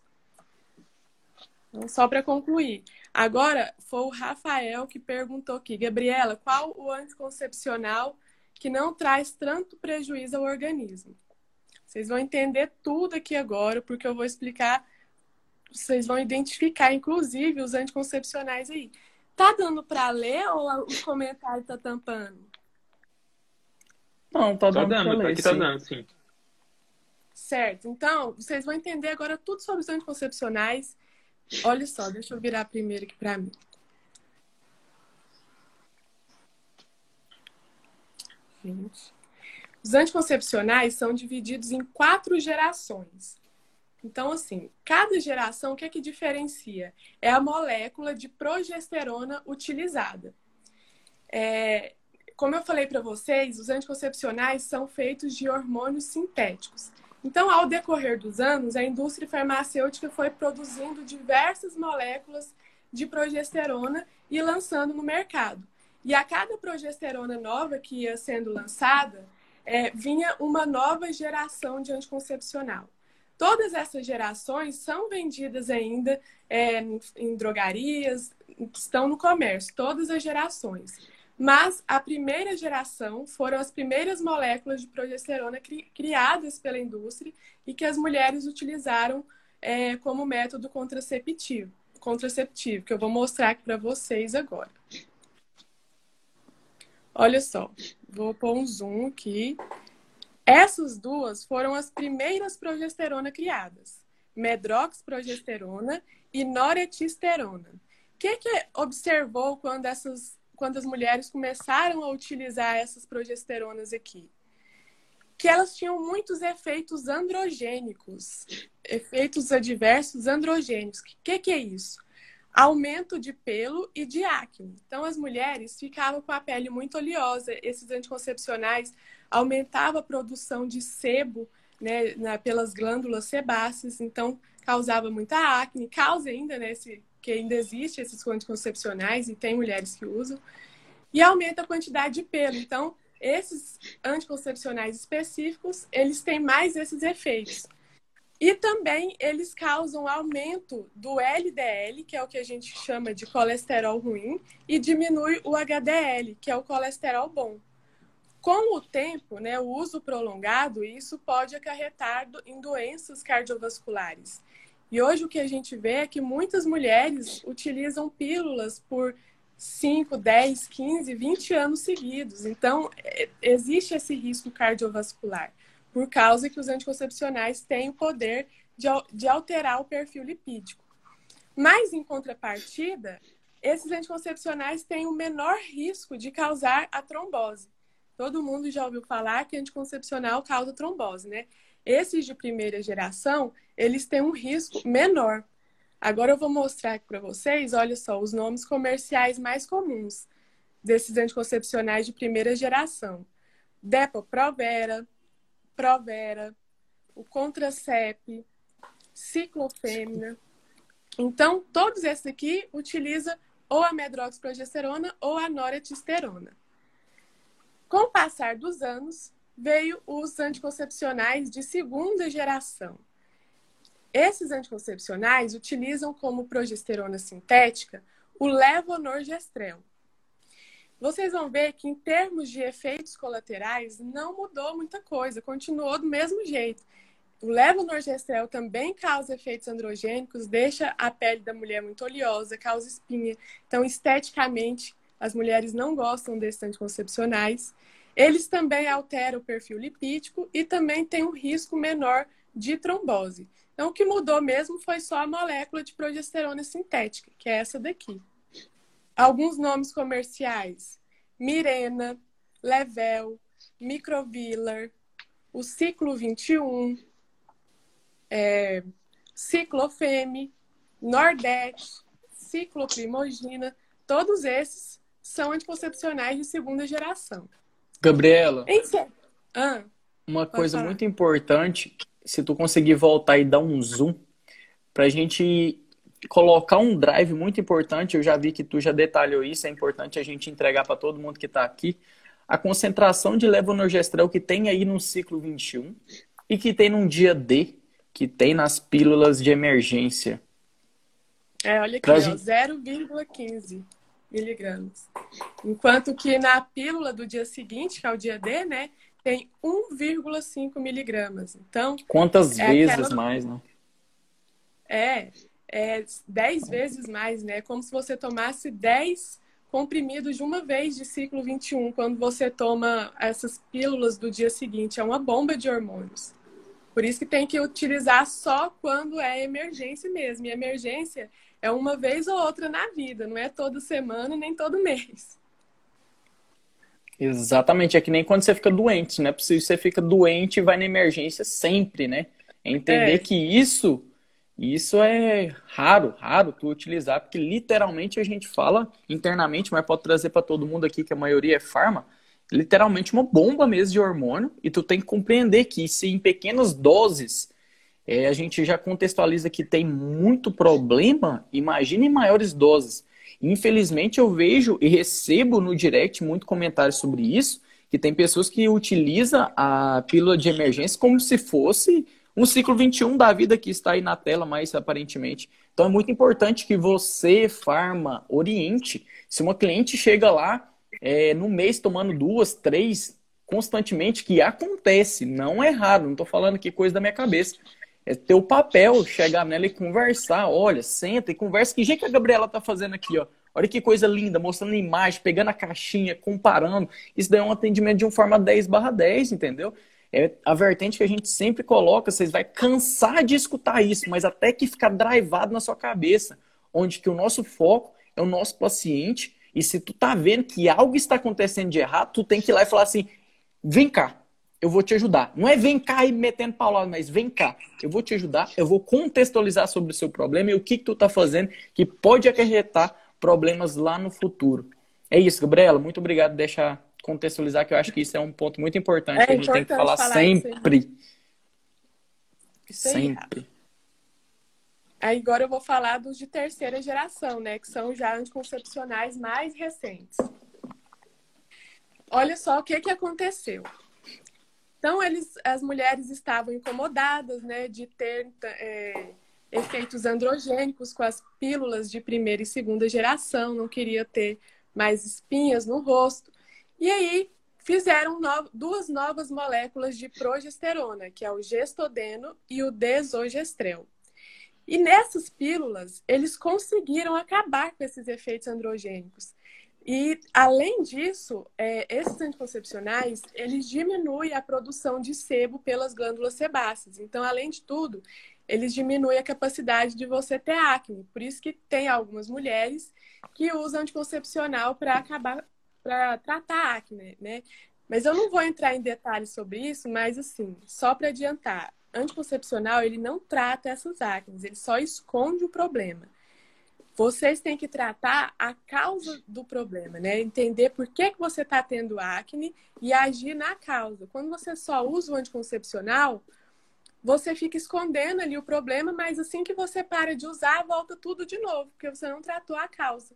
Então, só para concluir. Agora, foi o Rafael que perguntou aqui, Gabriela, qual o anticoncepcional que não traz tanto prejuízo ao organismo. Vocês vão entender tudo aqui agora, porque eu vou explicar, vocês vão identificar, inclusive, os anticoncepcionais aí. Tá dando para ler ou o comentário tá tampando? Não, tá, tá dando. dando ler, aqui tá dando, sim. Certo. Então, vocês vão entender agora tudo sobre os anticoncepcionais. Olha só, deixa eu virar primeiro aqui para mim. Gente. Os anticoncepcionais são divididos em quatro gerações. Então, assim, cada geração, o que é que diferencia? É a molécula de progesterona utilizada. É, como eu falei para vocês, os anticoncepcionais são feitos de hormônios sintéticos. Então, ao decorrer dos anos, a indústria farmacêutica foi produzindo diversas moléculas de progesterona e lançando no mercado. E a cada progesterona nova que ia sendo lançada, é, vinha uma nova geração de anticoncepcional. Todas essas gerações são vendidas ainda é, em drogarias, estão no comércio, todas as gerações. Mas a primeira geração foram as primeiras moléculas de progesterona cri criadas pela indústria e que as mulheres utilizaram é, como método contraceptivo, contraceptivo, que eu vou mostrar aqui para vocês agora. Olha só, vou pôr um zoom aqui. Essas duas foram as primeiras progesterona criadas: medroxprogesterona e noretesterona. O que, que observou quando, essas, quando as mulheres começaram a utilizar essas progesteronas aqui? Que elas tinham muitos efeitos androgênicos, efeitos adversos androgênicos. O que, que é isso? aumento de pelo e de acne. Então, as mulheres ficavam com a pele muito oleosa. Esses anticoncepcionais aumentavam a produção de sebo né, na, pelas glândulas sebáceas, então causava muita acne, causa ainda, né, esse, que ainda existe esses anticoncepcionais e tem mulheres que usam, e aumenta a quantidade de pelo. Então, esses anticoncepcionais específicos, eles têm mais esses efeitos. E também eles causam aumento do LDL, que é o que a gente chama de colesterol ruim, e diminui o HDL, que é o colesterol bom. Com o tempo, né, o uso prolongado, isso pode acarretar em doenças cardiovasculares. E hoje o que a gente vê é que muitas mulheres utilizam pílulas por 5, 10, 15, 20 anos seguidos. Então, é, existe esse risco cardiovascular, por causa que os anticoncepcionais têm o poder de, de alterar o perfil lipídico. Mas, em contrapartida, esses anticoncepcionais têm o menor risco de causar a trombose. Todo mundo já ouviu falar que anticoncepcional causa trombose, né? Esses de primeira geração, eles têm um risco menor. Agora eu vou mostrar aqui para vocês, olha só, os nomes comerciais mais comuns desses anticoncepcionais de primeira geração. Depo-Provera, Provera, o Contracep, Ciclofêmina. Então, todos esses aqui utilizam ou a medroxprogesterona ou a noretesterona. Com o passar dos anos, veio os anticoncepcionais de segunda geração. Esses anticoncepcionais utilizam como progesterona sintética o levonorgestrel. Vocês vão ver que, em termos de efeitos colaterais, não mudou muita coisa, continuou do mesmo jeito. O levonorgestrel também causa efeitos androgênicos, deixa a pele da mulher muito oleosa, causa espinha. Então, esteticamente, as mulheres não gostam desses anticoncepcionais. Eles também alteram o perfil lipídico e também têm um risco menor de trombose. Então, o que mudou mesmo foi só a molécula de progesterona sintética, que é essa daqui. Alguns nomes comerciais: Mirena, Level, Microvillar, o Ciclo 21, é, Ciclofeme, Nordet, Cicloprimogina, todos esses são anticoncepcionais de segunda geração. Gabriela, ah, uma coisa falar. muito importante, se tu conseguir voltar e dar um zoom, pra gente colocar um drive muito importante, eu já vi que tu já detalhou isso, é importante a gente entregar para todo mundo que está aqui, a concentração de levonorgestrel que tem aí no ciclo 21 e que tem num dia D, que tem nas pílulas de emergência. É, olha aqui, gente... 0,15 miligramas. Enquanto que na pílula do dia seguinte, que é o dia D, né, tem 1,5 miligramas. Então. Quantas é vezes aquela... mais, né? É, é 10 vezes mais, né? Como se você tomasse 10 comprimidos de uma vez de ciclo 21, quando você toma essas pílulas do dia seguinte. É uma bomba de hormônios. Por isso que tem que utilizar só quando é emergência mesmo. E emergência é uma vez ou outra na vida, não é toda semana nem todo mês. Exatamente, é que nem quando você fica doente, né? Se você fica doente e vai na emergência sempre, né? É entender é. que isso isso é raro, raro tu utilizar, porque literalmente a gente fala internamente, mas pode trazer para todo mundo aqui que a maioria é farma, literalmente uma bomba mesmo de hormônio, e tu tem que compreender que se em pequenas doses é, a gente já contextualiza que tem muito problema, imagine em maiores doses. Infelizmente, eu vejo e recebo no direct muito comentário sobre isso, que tem pessoas que utilizam a pílula de emergência como se fosse um ciclo 21 da vida que está aí na tela, mais aparentemente. Então é muito importante que você, farma, oriente. Se uma cliente chega lá é, no mês tomando duas, três, constantemente, que acontece, não é raro, não estou falando aqui coisa da minha cabeça. É teu papel chegar nela e conversar. Olha, senta e conversa. Que jeito que a Gabriela tá fazendo aqui, ó. Olha que coisa linda, mostrando imagem, pegando a caixinha, comparando. Isso daí é um atendimento de um forma 10 barra 10, entendeu? É a vertente que a gente sempre coloca, vocês vai cansar de escutar isso, mas até que ficar drivado na sua cabeça, onde que o nosso foco é o nosso paciente, e se tu tá vendo que algo está acontecendo de errado, tu tem que ir lá e falar assim, vem cá, eu vou te ajudar. Não é vem cá e metendo paulada, mas vem cá, eu vou te ajudar, eu vou contextualizar sobre o seu problema e o que, que tu está fazendo que pode acarretar problemas lá no futuro. É isso, Gabriela. Muito obrigado por deixar contextualizar, que eu acho que isso é um ponto muito importante é que a gente tem que falar, falar sempre. Isso aí. Sempre. Aí agora eu vou falar dos de terceira geração, né? Que são já anticoncepcionais mais recentes. Olha só o que, que aconteceu Então, eles, as mulheres estavam incomodadas né, de ter é, efeitos androgênicos com as pílulas de primeira e segunda geração, não queria ter mais espinhas no rosto. E aí fizeram no, duas novas moléculas de progesterona, que é o gestodeno e o desogestrel. E nessas pílulas, eles conseguiram acabar com esses efeitos androgênicos. E, além disso, é, esses anticoncepcionais, eles diminuem a produção de sebo pelas glândulas sebáceas. Então, além de tudo, eles diminuem a capacidade de você ter acne. Por isso que tem algumas mulheres que usam anticoncepcional para acabar, para tratar acne, né? Mas eu não vou entrar em detalhes sobre isso, mas assim, só para adiantar, anticoncepcional ele não trata essas acnes, ele só esconde o problema. Vocês têm que tratar a causa do problema, né? Entender por que, que você está tendo acne e agir na causa. Quando você só usa o anticoncepcional, você fica escondendo ali o problema, mas assim que você para de usar, volta tudo de novo, porque você não tratou a causa.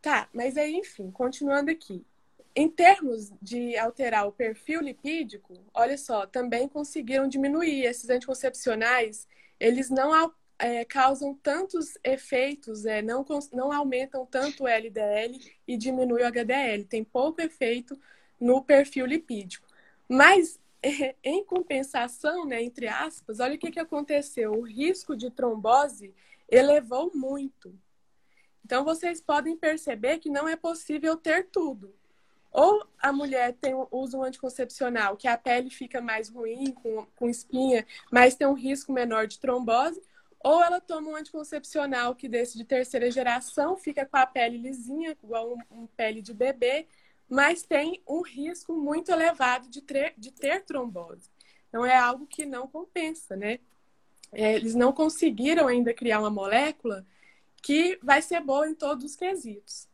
Tá, mas aí, enfim, continuando aqui. Em termos de alterar o perfil lipídico, olha só, também conseguiram diminuir esses anticoncepcionais, eles não é, causam tantos efeitos, é, não, não aumentam tanto o LDL e diminui o HDL. Tem pouco efeito no perfil lipídico. Mas, em compensação, né, entre aspas, olha o que, que aconteceu. O risco de trombose elevou muito. Então, vocês podem perceber que não é possível ter tudo. Ou a mulher tem, usa um anticoncepcional, que a pele fica mais ruim, com, com espinha, mas tem um risco menor de trombose, ou ela toma um anticoncepcional que desse de terceira geração, fica com a pele lisinha, igual um, um pele de bebê, mas tem um risco muito elevado de ter, de ter trombose. Então é algo que não compensa, né? É, eles não conseguiram ainda criar uma molécula que vai ser boa em todos os quesitos.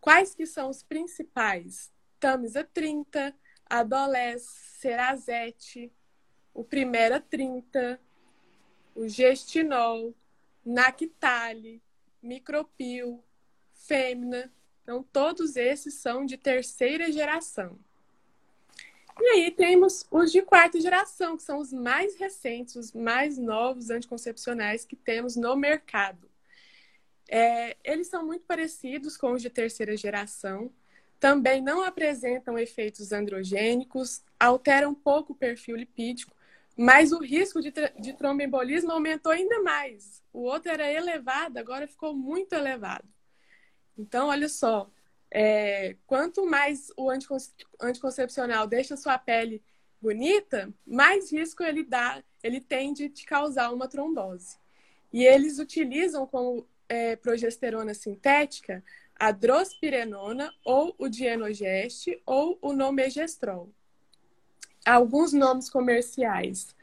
Quais que são os principais? Tamisa 30, Adolés, Cerazete, o Primera 30, o gestinol, Nactali, Micropil, Fêmina. Então, todos esses são de terceira geração. E aí temos os de quarta geração, que são os mais recentes, os mais novos anticoncepcionais que temos no mercado. É, eles são muito parecidos com os de terceira geração, também não apresentam efeitos androgênicos, alteram pouco o perfil lipídico, mas o risco de, de tromboembolismo aumentou ainda mais. O outro era elevado, agora ficou muito elevado. Então, olha só, é, quanto mais o anticoncepcional deixa sua pele bonita, mais risco ele dá, ele tem de te causar uma trombose. E eles utilizam como é, progesterona sintética a drospirenona ou o dienogeste ou o nomegestrol alguns nomes comerciais.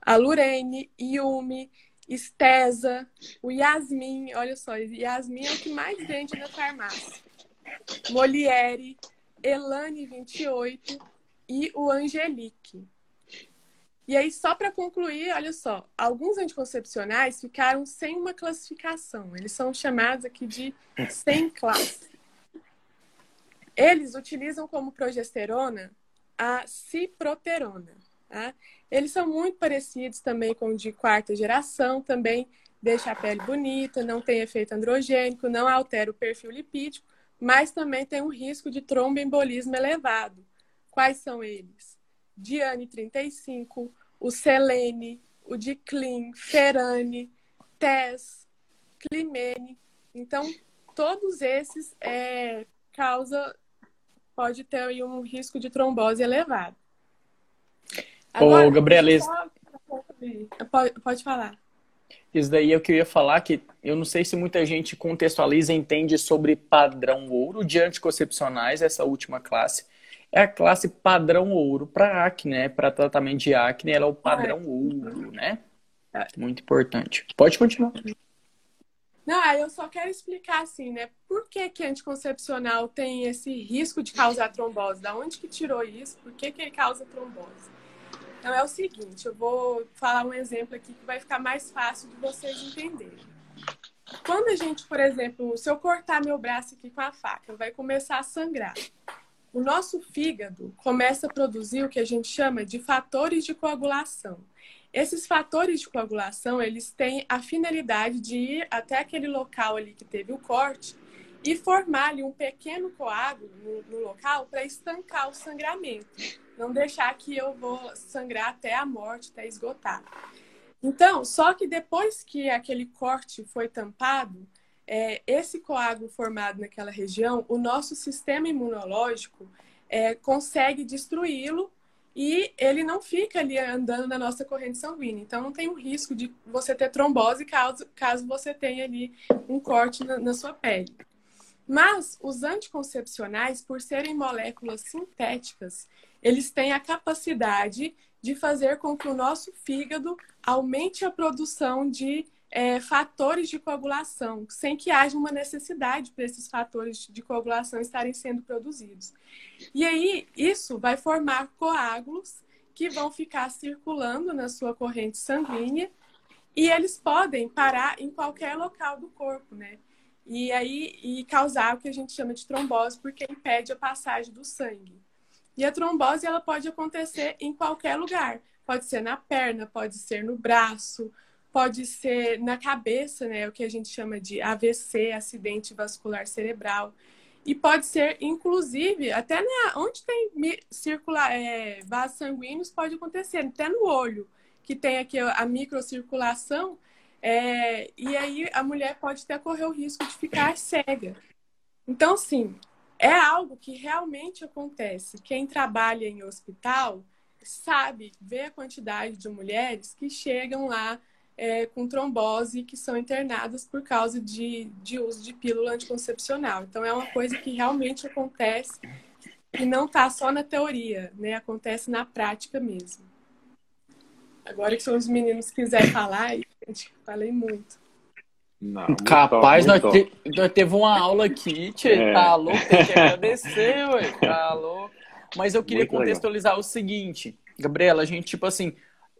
A Lurene, Yumi, Estesa, o Yasmin, olha só, Yasmin é o que mais vende na farmácia. Moliere, Elane 28 e o Angelique. E aí, só para concluir, olha só, alguns anticoncepcionais ficaram sem uma classificação. Eles são chamados aqui de sem classe. Eles utilizam como progesterona a ciproterona. Tá? Eles são muito parecidos também com o de quarta geração, também deixa a pele bonita, não tem efeito androgênico, não altera o perfil lipídico, mas também tem um risco de tromboembolismo elevado. Quais são eles? Diane 35, o Selene, o Diclin, Ferane, Tess, Climene. Então, todos esses é, causa pode ter aí um risco de trombose elevado. Agora, Ô, Gabriela, pode, pode falar. Isso daí é o que eu ia falar, que eu não sei se muita gente contextualiza e entende sobre padrão ouro de anticoncepcionais, essa última classe. É a classe padrão ouro para acne, né? Para tratamento de acne, ela é o padrão é. ouro, né? É. Muito importante. Pode continuar. Não, eu só quero explicar assim, né? Por que, que anticoncepcional tem esse risco de causar trombose? Da onde que tirou isso? Por que, que ele causa trombose? Então é o seguinte, eu vou falar um exemplo aqui que vai ficar mais fácil de vocês entenderem. Quando a gente, por exemplo, se eu cortar meu braço aqui com a faca, vai começar a sangrar. o nosso fígado começa a produzir o que a gente chama de fatores de coagulação. Esses fatores de coagulação, eles têm a finalidade de ir até aquele local ali que teve o corte e formar ali um pequeno coágulo no, no local para estancar o sangramento. Não deixar que eu vou sangrar até a morte, até esgotar. Então, só que depois que aquele corte foi tampado, é, esse coágulo formado naquela região, o nosso sistema imunológico é, consegue destruí-lo e ele não fica ali andando na nossa corrente sanguínea. Então, não tem o risco de você ter trombose caso, caso você tenha ali um corte na, na sua pele. Mas os anticoncepcionais, por serem moléculas sintéticas, eles têm a capacidade de fazer com que o nosso fígado aumente a produção de é, fatores de coagulação, sem que haja uma necessidade para esses fatores de coagulação estarem sendo produzidos. E aí, isso vai formar coágulos que vão ficar circulando na sua corrente sanguínea e eles podem parar em qualquer local do corpo, né? E aí e causar o que a gente chama de trombose, porque impede a passagem do sangue. E a trombose ela pode acontecer em qualquer lugar. Pode ser na perna, pode ser no braço, pode ser na cabeça, né, o que a gente chama de AVC, acidente vascular cerebral. E pode ser, inclusive, até na, onde tem circula, é, vasos sanguíneos, pode acontecer, até no olho, que tem aqui a microcirculação, é, e aí a mulher pode até correr o risco de ficar cega. Então, sim, é algo que realmente acontece. Quem trabalha em hospital sabe, vê a quantidade de mulheres que chegam lá é, com trombose que são internadas por causa de, de uso de pílula anticoncepcional. Então, é uma coisa que realmente acontece e não está só na teoria, né? Acontece na prática mesmo. Agora que os meninos quiserem falar, gente, falei muito. Não, Capaz, top, nós, te, nós teve uma aula aqui, tchê, é. tá louco, tem que agradecer, ué, tá louco. Mas eu queria muito contextualizar legal. o seguinte, Gabriela, a gente, tipo assim,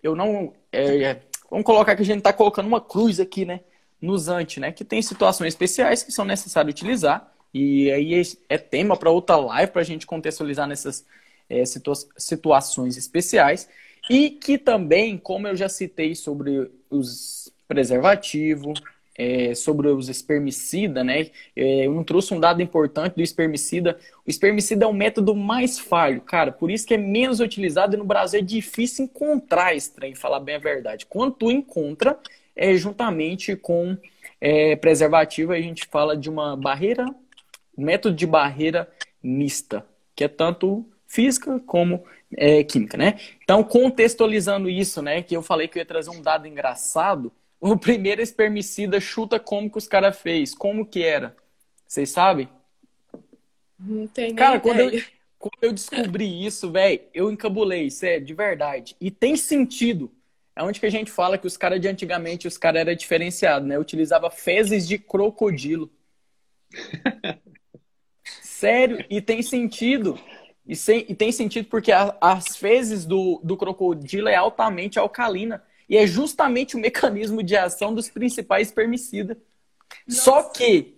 eu não. É, é, vamos colocar que a gente tá colocando uma cruz aqui, né? Nos anti, né? Que tem situações especiais que são necessárias utilizar. E aí é, é tema para outra live para a gente contextualizar nessas é, situa situações especiais. E que também, como eu já citei sobre os preservativos, é, sobre os espermicidas, né? É, eu não trouxe um dado importante do espermicida. O espermicida é o método mais falho, cara. Por isso que é menos utilizado e no Brasil é difícil encontrar trem, falar bem a verdade. Quando tu encontra, é juntamente com é, preservativo, a gente fala de uma barreira, um método de barreira mista, que é tanto física como é, química, né? Então, contextualizando isso, né, que eu falei que eu ia trazer um dado engraçado, o primeiro espermicida chuta como que os caras fez. Como que era? Vocês sabem? Não tem Cara, quando eu, quando eu, descobri isso, velho, eu encabulei, sério, de verdade. E tem sentido. É onde que a gente fala que os caras de antigamente, os caras eram diferenciados, né? Utilizava fezes de crocodilo. Sério, e tem sentido. E, sem, e tem sentido porque a, as fezes do, do crocodilo é altamente alcalina. E é justamente o mecanismo de ação dos principais espermicidas. Só que,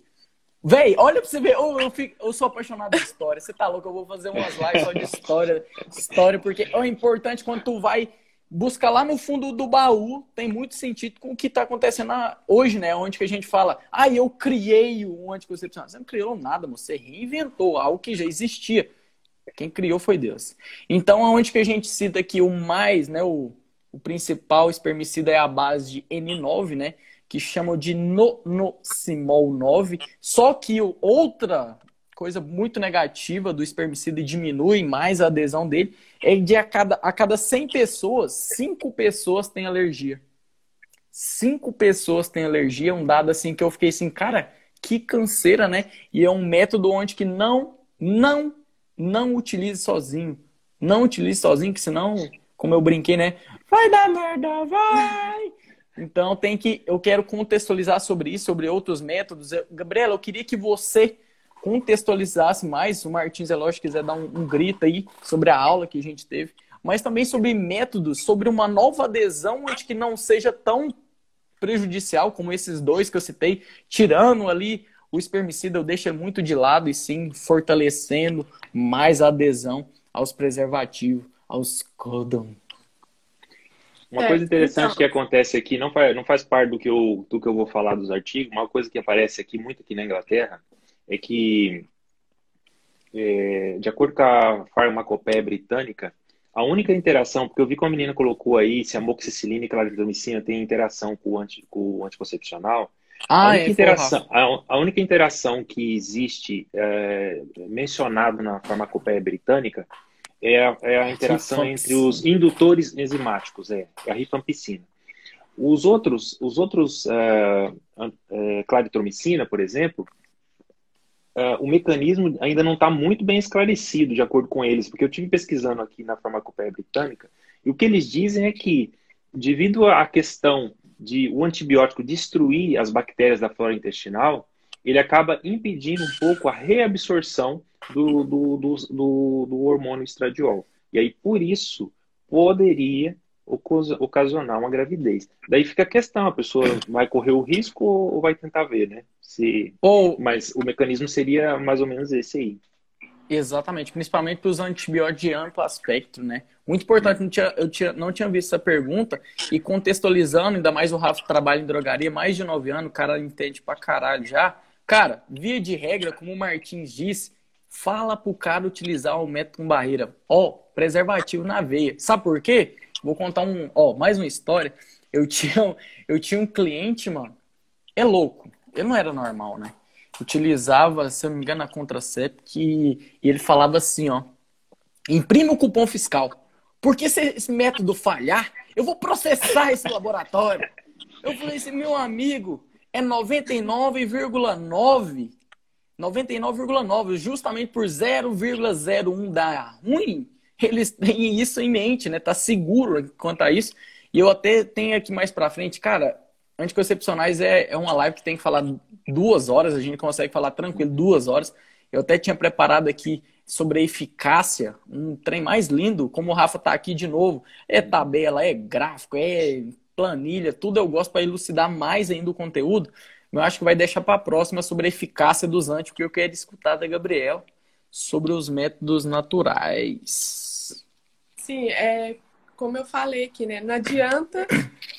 véi, olha pra você ver, eu, eu, fico, eu, sou apaixonado por história. Você tá louco? Eu vou fazer umas lives só de história, história, porque é importante quando tu vai buscar lá no fundo do baú, tem muito sentido com o que está acontecendo hoje, né? Onde que a gente fala, ah, eu criei um anticoncepcional. Você não criou nada, você reinventou algo que já existia. Quem criou foi Deus. Então, aonde que a gente cita aqui o mais, né? O, o principal espermicida é a base de N9, né? Que chamam de nonosimol 9. Só que outra coisa muito negativa do espermicida e diminui mais a adesão dele é de a cada, a cada 100 pessoas, 5 pessoas têm alergia. 5 pessoas têm alergia, um dado assim que eu fiquei assim, cara, que canseira, né? E é um método onde que não, não, não utilize sozinho. Não utilize sozinho, que senão, como eu brinquei, né? Vai dar merda, vai! Então tem que, eu quero contextualizar sobre isso, sobre outros métodos. Gabriela, eu queria que você contextualizasse mais, o Martins é lógico quiser dar um, um grito aí sobre a aula que a gente teve, mas também sobre métodos, sobre uma nova adesão onde que não seja tão prejudicial como esses dois que eu citei, tirando ali o espermicida eu deixo muito de lado e sim fortalecendo mais a adesão aos preservativos, aos condom. Uma é, coisa interessante então... que acontece aqui, não faz, não faz parte do que, eu, do que eu vou falar dos artigos, uma coisa que aparece aqui muito aqui na Inglaterra é que, é, de acordo com a farmacopeia britânica, a única interação, porque eu vi que a menina colocou aí se a moxicilina e claritromicina tem interação com o, anti, com o anticoncepcional. Ah, a, única é, interação, a, a, única interação que existe é, mencionado na farmacopeia britânica é a, é a interação entre os indutores enzimáticos, é, é a rifampicina. Os outros, os outros uh, uh, claritromicina, por exemplo, uh, o mecanismo ainda não está muito bem esclarecido, de acordo com eles, porque eu tive pesquisando aqui na farmacopeia britânica, e o que eles dizem é que, devido à questão de o antibiótico destruir as bactérias da flora intestinal, ele acaba impedindo um pouco a reabsorção do, do, do, do, do hormônio estradiol. E aí, por isso, poderia ocasionar uma gravidez. Daí fica a questão, a pessoa vai correr o risco ou vai tentar ver, né? Se... Ou... Mas o mecanismo seria mais ou menos esse aí. Exatamente, principalmente para os antibióticos de amplo aspecto, né? Muito importante, não tinha, eu tinha, não tinha visto essa pergunta e contextualizando, ainda mais o Rafa trabalha em drogaria mais de nove anos, o cara entende pra caralho já. Cara, via de regra, como o Martins disse, fala pro cara utilizar o método com barreira. Ó, preservativo na veia. Sabe por quê? Vou contar um, ó, mais uma história. Eu tinha, eu tinha um cliente, mano, é louco. Ele não era normal, né? Utilizava, se eu não me engano, a Contracept e, e ele falava assim, ó. Imprime o cupom fiscal. Porque se esse método falhar, eu vou processar esse laboratório. Eu falei assim, meu amigo, é 99,9. 99,9, justamente por 0,01 dar ruim, eles têm isso em mente, né? Tá seguro quanto a isso. E eu até tenho aqui mais pra frente, cara, anticoncepcionais é, é uma live que tem que falar duas horas, a gente consegue falar tranquilo duas horas. Eu até tinha preparado aqui sobre a eficácia, um trem mais lindo, como o Rafa tá aqui de novo. É tabela, é gráfico, é planilha, tudo eu gosto para elucidar mais ainda o conteúdo. Eu acho que vai deixar para a próxima sobre a eficácia dos anti, porque eu quero escutar da Gabriel sobre os métodos naturais. Sim, é como eu falei aqui, né? Não adianta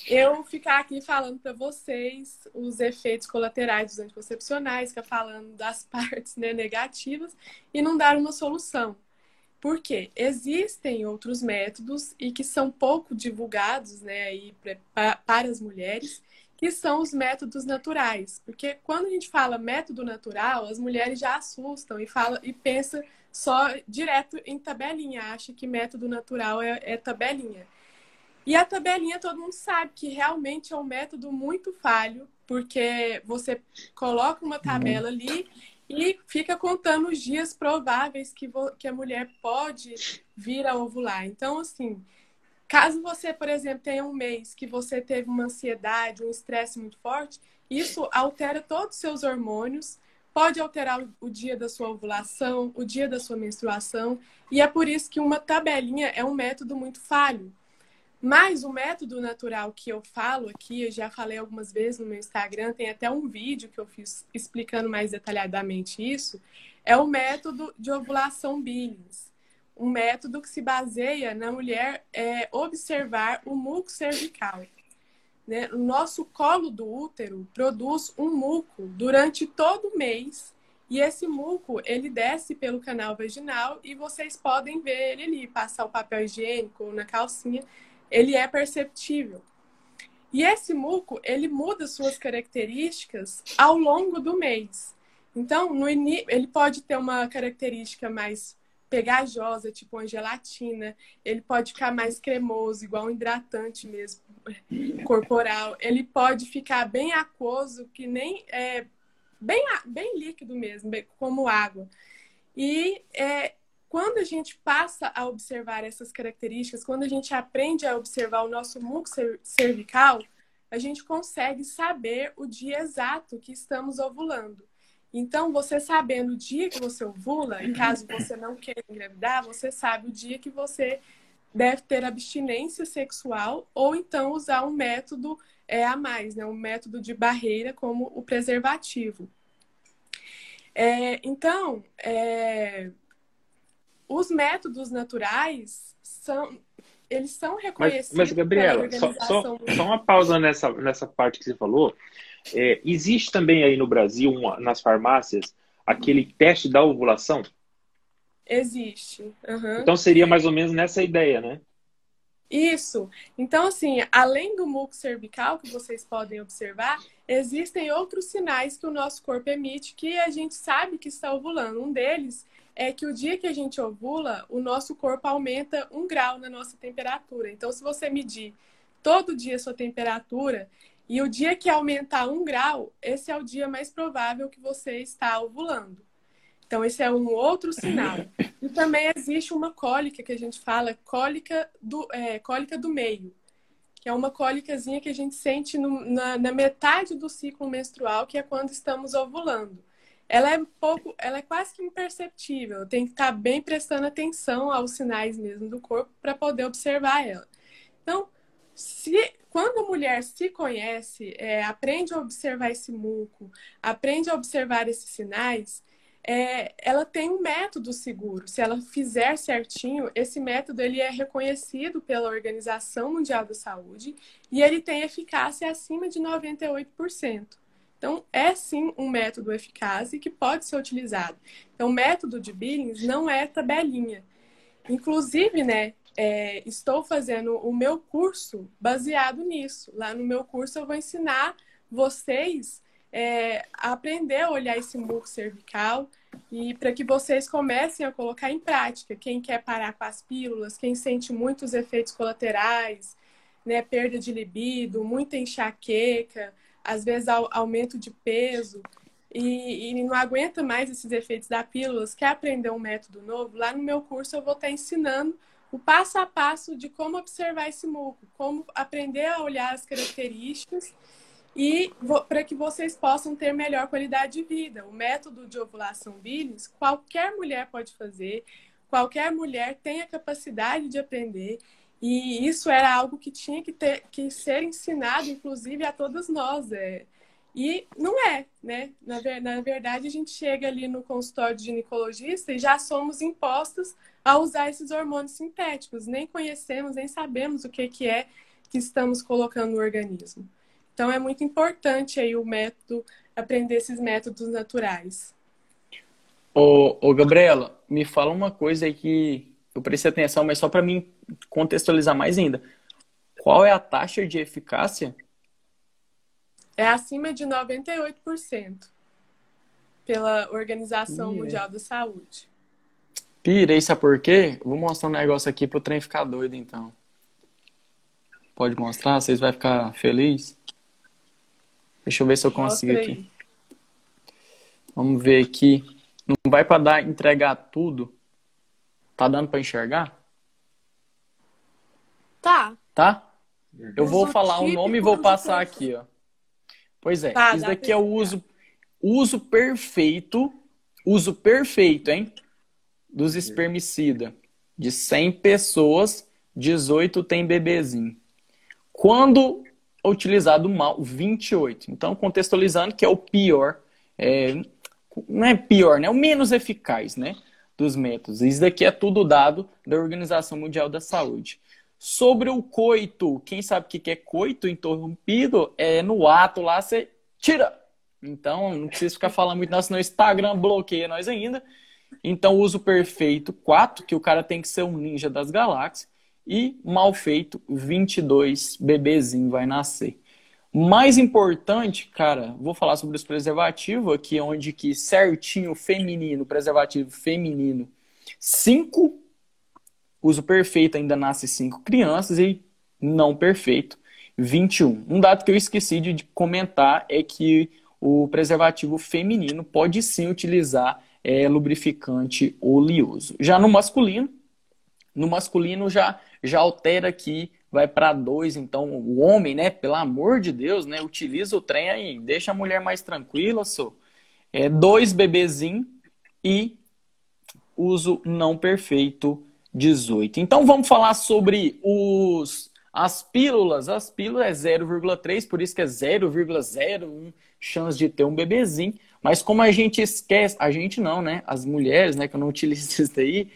eu ficar aqui falando para vocês os efeitos colaterais dos anticoncepcionais, ficar falando das partes né, negativas e não dar uma solução. Porque existem outros métodos e que são pouco divulgados né, aí para as mulheres, que são os métodos naturais. Porque quando a gente fala método natural, as mulheres já assustam e fala e pensa só direto em tabelinha, acha que método natural é, é tabelinha. E a tabelinha todo mundo sabe que realmente é um método muito falho, porque você coloca uma tabela ali e fica contando os dias prováveis que, que a mulher pode vir a ovular. Então, assim, caso você, por exemplo, tenha um mês que você teve uma ansiedade, um estresse muito forte, isso altera todos os seus hormônios, pode alterar o, dia da sua ovulação, o dia da sua menstruação, e é por isso que uma tabelinha é um método muito falho. Mas o método natural que eu falo aqui, eu já falei algumas vezes no meu Instagram, tem até um vídeo que eu fiz explicando mais detalhadamente isso, é o método de ovulação Billings. Um método que se baseia na mulher é, observar o muco cervical. Né? O nosso colo do útero produz um muco durante todo o mês e esse muco, ele desce pelo canal vaginal e vocês podem ver ele ali, passar o papel higiênico ou na calcinha ele é perceptível. E esse muco, ele muda suas características ao longo do mês. Então, no ele pode ter uma característica mais pegajosa, tipo uma gelatina. Ele pode ficar mais cremoso, igual um hidratante mesmo, corporal. Ele pode ficar bem aquoso, que nem é bem, bem líquido mesmo, como água. E é, quando a gente passa a observar essas características, quando a gente aprende a observar o nosso muco cervical, a gente consegue saber o dia exato que estamos ovulando. Então, você sabendo o dia que você ovula, e caso você não queira engravidar, você sabe o dia que você deve ter abstinência sexual ou então usar um método é, a mais, né? um método de barreira como o preservativo. É, então, é, os métodos naturais são, eles são reconhecidos. Mas, mas Gabriela, só, só, só, uma pausa nessa, nessa parte que você falou. É, existe também aí no Brasil, uma, nas farmácias, aquele teste da ovulação? Existe. Uhum. Então seria mais ou menos nessa ideia, né? Isso. Então, assim, além do muco cervical que vocês podem observar, existem outros sinais que o nosso corpo emite que a gente sabe que está ovulando. Um deles é que o dia que a gente ovula, o nosso corpo aumenta um grau na nossa temperatura. Então, se você medir todo dia a sua temperatura e o dia que aumentar um grau, esse é o dia mais provável que você está ovulando. Então, esse é um outro sinal. E também existe uma cólica que a gente fala, cólica do, é, cólica do meio, que é uma cólicazinha que a gente sente no, na, na metade do ciclo menstrual, que é quando estamos ovulando ela é pouco, ela é quase que imperceptível. Tem que estar bem prestando atenção aos sinais mesmo do corpo para poder observar ela. Então, se quando a mulher se conhece, é, aprende a observar esse muco, aprende a observar esses sinais, é, ela tem um método seguro. Se ela fizer certinho, esse método ele é reconhecido pela Organização Mundial da Saúde e ele tem eficácia acima de 98%. Então, é sim um método eficaz e que pode ser utilizado. Então, o método de Billings não é tabelinha. Inclusive, né, é, estou fazendo o meu curso baseado nisso. Lá no meu curso eu vou ensinar vocês é, a aprender a olhar esse muco cervical e para que vocês comecem a colocar em prática. Quem quer parar com as pílulas, quem sente muitos efeitos colaterais, né, perda de libido, muita enxaqueca, às vezes aumento de peso e, e, não aguenta mais esses efeitos da pílulas, quer aprender um método novo, lá no meu curso eu vou estar ensinando o passo a passo de como observar esse muco, como aprender a olhar as características e para que vocês possam ter melhor qualidade de vida. O método de ovulação Billings, qualquer mulher pode fazer, qualquer mulher tem a capacidade de aprender e isso era algo que tinha que, ter, que ser ensinado, inclusive, a todas nós. É. E não é, né? Na, na verdade, a gente chega ali no consultório de ginecologista e já somos impostos a usar esses hormônios sintéticos. Nem conhecemos, nem sabemos o que, que é que estamos colocando no organismo. Então, é muito importante aí o método, aprender esses métodos naturais. Ô, ô Gabriela, me fala uma coisa aí que eu prestei atenção, mas só para mim contextualizar mais ainda. Qual é a taxa de eficácia? É acima de 98% pela Organização Pira. Mundial da Saúde. Pirei, sabe por quê? Vou mostrar um negócio aqui pro trem ficar doido, então. Pode mostrar? Vocês vão ficar felizes? Deixa eu ver se eu consigo aqui. Vamos ver aqui. Não vai para dar entregar tudo, Tá dando para enxergar? Tá. Tá? Eu vou falar o nome e vou passar aqui, ó. Pois é, tá, isso daqui é o uso, uso perfeito, uso perfeito, hein? Dos espermicida. De 100 pessoas, 18 tem bebezinho. Quando utilizado mal, 28. Então, contextualizando que é o pior, é, não é pior, né? É o menos eficaz, né? dos métodos. Isso daqui é tudo dado da Organização Mundial da Saúde. Sobre o coito, quem sabe o que é coito interrompido? É no ato lá, você tira. Então, não precisa ficar falando muito, não, senão o Instagram bloqueia nós ainda. Então, uso perfeito 4, que o cara tem que ser um ninja das galáxias. E mal feito, 22 bebezinho vai nascer. Mais importante, cara, vou falar sobre os preservativos aqui, onde que certinho feminino, preservativo feminino, 5, uso perfeito ainda nasce 5 crianças e não perfeito, 21. Um dado que eu esqueci de comentar é que o preservativo feminino pode sim utilizar é, lubrificante oleoso. Já no masculino, no masculino já, já altera aqui vai para dois. Então, o homem, né, pelo amor de Deus, né, utiliza o trem aí, deixa a mulher mais tranquila, só. É dois bebezinhos e uso não perfeito 18. Então, vamos falar sobre os as pílulas. As pílulas é 0,3, por isso que é 0,01 chance de ter um bebezinho. Mas como a gente esquece, a gente não, né? As mulheres, né, que eu não utilizo isso daí,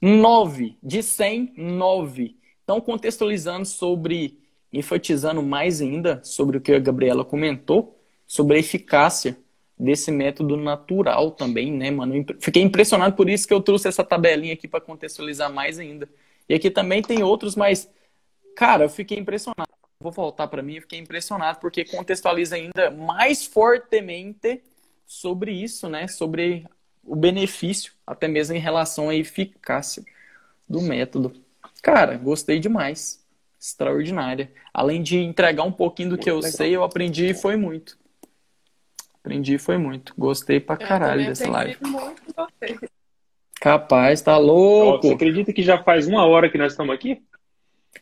9 de 100, 9. Então, contextualizando sobre, enfatizando mais ainda sobre o que a Gabriela comentou, sobre a eficácia desse método natural também, né, mano? Fiquei impressionado por isso que eu trouxe essa tabelinha aqui para contextualizar mais ainda. E aqui também tem outros, mas, cara, eu fiquei impressionado. Vou voltar para mim, eu fiquei impressionado porque contextualiza ainda mais fortemente sobre isso, né? Sobre o benefício, até mesmo em relação à eficácia do método. Cara, gostei demais. Extraordinária. Além de entregar um pouquinho do muito que eu legal. sei, eu aprendi e foi muito. Aprendi foi muito. Gostei pra caralho dessa live. Muito Capaz, tá louco. Você acredita que já faz uma hora que nós estamos aqui?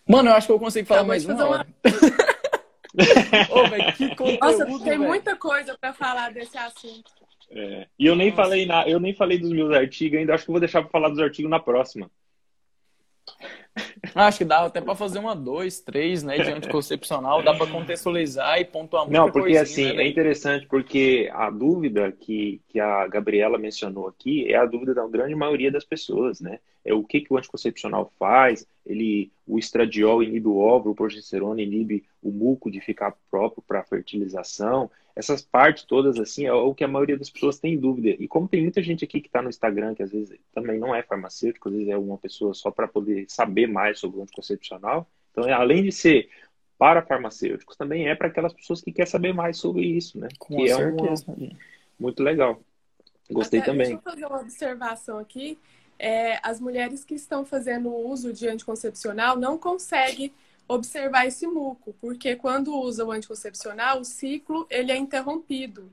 Mano, eu acho que eu consigo falar mais uma hora. Ô, véio, que conteúdo, Nossa, tem véio. muita coisa para falar desse assunto. É. E eu nem Nossa. falei na, eu nem falei dos meus artigos ainda, acho que vou deixar para falar dos artigos na próxima. Acho que dá até para fazer uma, dois, três, né, de anticoncepcional, dá para contextualizar e pontuar muita Não, porque assim, né, é interessante porque a dúvida que, que a Gabriela mencionou aqui é a dúvida da grande maioria das pessoas, né? É o que, que o anticoncepcional faz, ele, o estradiol inibe o óvulo, o progesterona inibe o muco de ficar próprio para fertilização, essas partes todas, assim, é o que a maioria das pessoas tem dúvida. E como tem muita gente aqui que está no Instagram, que às vezes também não é farmacêutico, às vezes é uma pessoa só para poder saber mais sobre o anticoncepcional. Então, além de ser para farmacêuticos, também é para aquelas pessoas que querem saber mais sobre isso, né? Com que certeza. é uma... muito legal. Gostei Até, também. Deixa eu fazer uma observação aqui. É, as mulheres que estão fazendo uso de anticoncepcional não conseguem observar esse muco, porque quando usa o anticoncepcional, o ciclo ele é interrompido.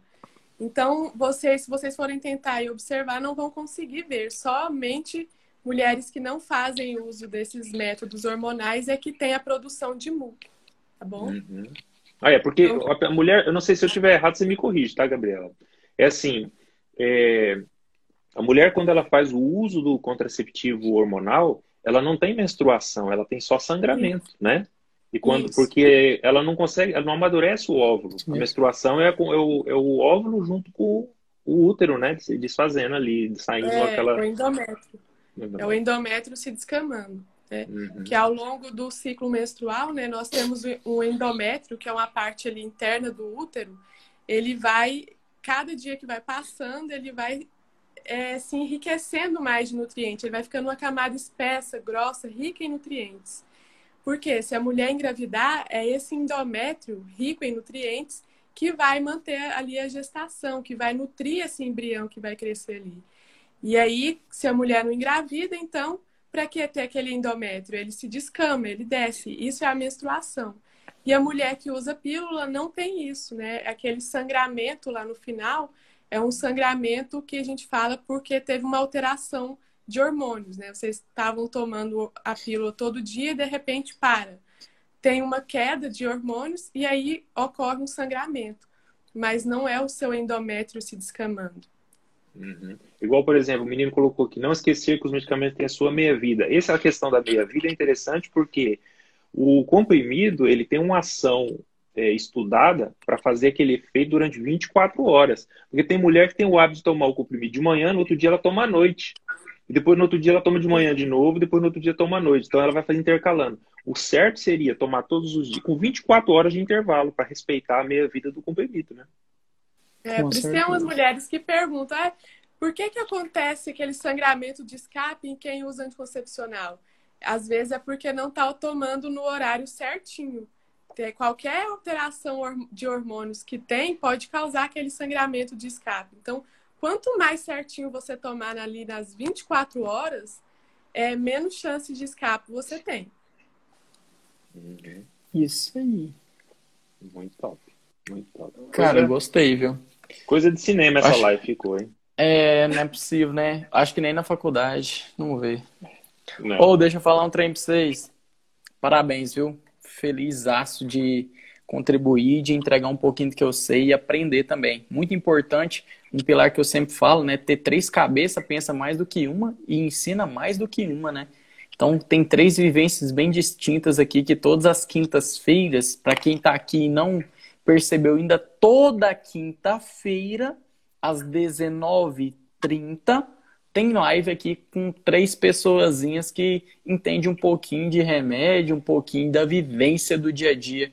Então, vocês, se vocês forem tentar e observar, não vão conseguir ver. Somente mulheres que não fazem uso desses métodos hormonais é que tem a produção de muco, tá bom? Uhum. Ah, é, porque então, a mulher, eu não sei se eu estiver errado, você me corrige, tá, Gabriela? É assim, é, a mulher, quando ela faz o uso do contraceptivo hormonal, ela não tem menstruação, ela tem só sangramento, Isso. né? E quando, Isso. porque ela não consegue, ela não amadurece o óvulo. A menstruação é, é, o, é o óvulo junto com o útero, né? Se desfazendo ali, saindo é, aquela. O endométrio. É o endométrio se descamando. Né? Uhum. Que ao longo do ciclo menstrual, né, nós temos o endométrio, que é uma parte ali interna do útero, ele vai, cada dia que vai passando, ele vai é, se enriquecendo mais de nutrientes. Ele vai ficando uma camada espessa, grossa, rica em nutrientes. Porque se a mulher engravidar, é esse endométrio rico em nutrientes que vai manter ali a gestação, que vai nutrir esse embrião que vai crescer ali. E aí, se a mulher não engravida, então, para que ter aquele endométrio? Ele se descama, ele desce. Isso é a menstruação. E a mulher que usa pílula não tem isso, né? Aquele sangramento lá no final é um sangramento que a gente fala porque teve uma alteração de hormônios, né? Vocês estavam tomando a pílula todo dia e de repente para. Tem uma queda de hormônios e aí ocorre um sangramento, mas não é o seu endométrio se descamando. Uhum. Igual, por exemplo, o menino colocou aqui, não esquecer que os medicamentos têm a sua meia-vida. Essa é questão da meia-vida é interessante porque o comprimido ele tem uma ação é, estudada para fazer aquele efeito durante 24 horas. Porque tem mulher que tem o hábito de tomar o comprimido de manhã, no outro dia ela toma à noite. E depois no outro dia ela toma de manhã de novo, depois no outro dia toma à noite. Então ela vai fazer intercalando. O certo seria tomar todos os dias, com 24 horas de intervalo, para respeitar a meia-vida do comprimido, né? É, por isso tem umas mulheres que perguntam, ah, por que que acontece aquele sangramento de escape em quem usa anticoncepcional? Às vezes é porque não está tomando no horário certinho ter qualquer alteração de hormônios que tem pode causar aquele sangramento de escape. Então, quanto mais certinho você tomar ali nas 24 horas, é, menos chance de escape você tem. Uhum. Isso aí. Muito top. Muito top. Cara, Coisa... gostei, viu? Coisa de cinema essa Acho... live ficou, hein? É, não é possível, né? Acho que nem na faculdade. Vamos ver. Ou oh, deixa eu falar um trem pra vocês. Parabéns, viu? Feliz de contribuir, de entregar um pouquinho do que eu sei e aprender também. Muito importante, um pilar que eu sempre falo, né? Ter três cabeças, pensa mais do que uma e ensina mais do que uma, né? Então, tem três vivências bem distintas aqui, que todas as quintas-feiras, para quem está aqui e não percebeu ainda, toda quinta-feira às 19h30, tem live aqui com três pessoazinhas que entendem um pouquinho de remédio, um pouquinho da vivência do dia a dia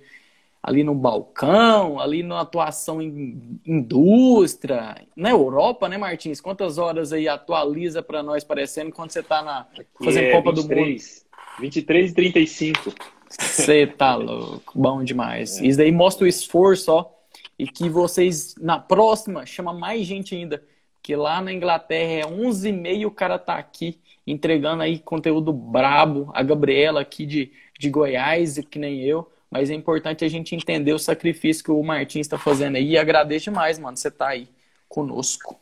ali no balcão, ali na atuação em indústria, na Europa, né, Martins? Quantas horas aí atualiza para nós parecendo quando você está na fazendo é, Copa 23, do Mundo? 23 e 35. Você tá louco, bom demais. É. Isso daí mostra o esforço, ó, e que vocês na próxima chama mais gente ainda, que lá na Inglaterra é 11h30 o cara tá aqui entregando aí conteúdo brabo, a Gabriela aqui de, de Goiás, que nem eu. Mas é importante a gente entender o sacrifício que o Martins está fazendo aí. E agradeço demais, mano, você tá aí conosco.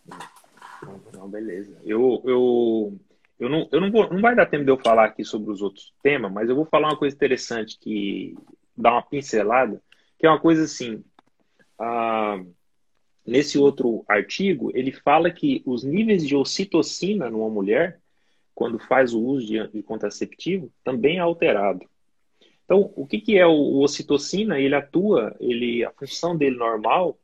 Não, beleza. Eu, eu, eu, não, eu não, vou, não vai dar tempo de eu falar aqui sobre os outros temas, mas eu vou falar uma coisa interessante que dá uma pincelada, que é uma coisa assim. Ah, nesse outro artigo, ele fala que os níveis de ocitocina numa mulher, quando faz o uso de, de contraceptivo, também é alterado. Então, o que, que é o, o ocitocina? Ele atua, ele, a função dele normal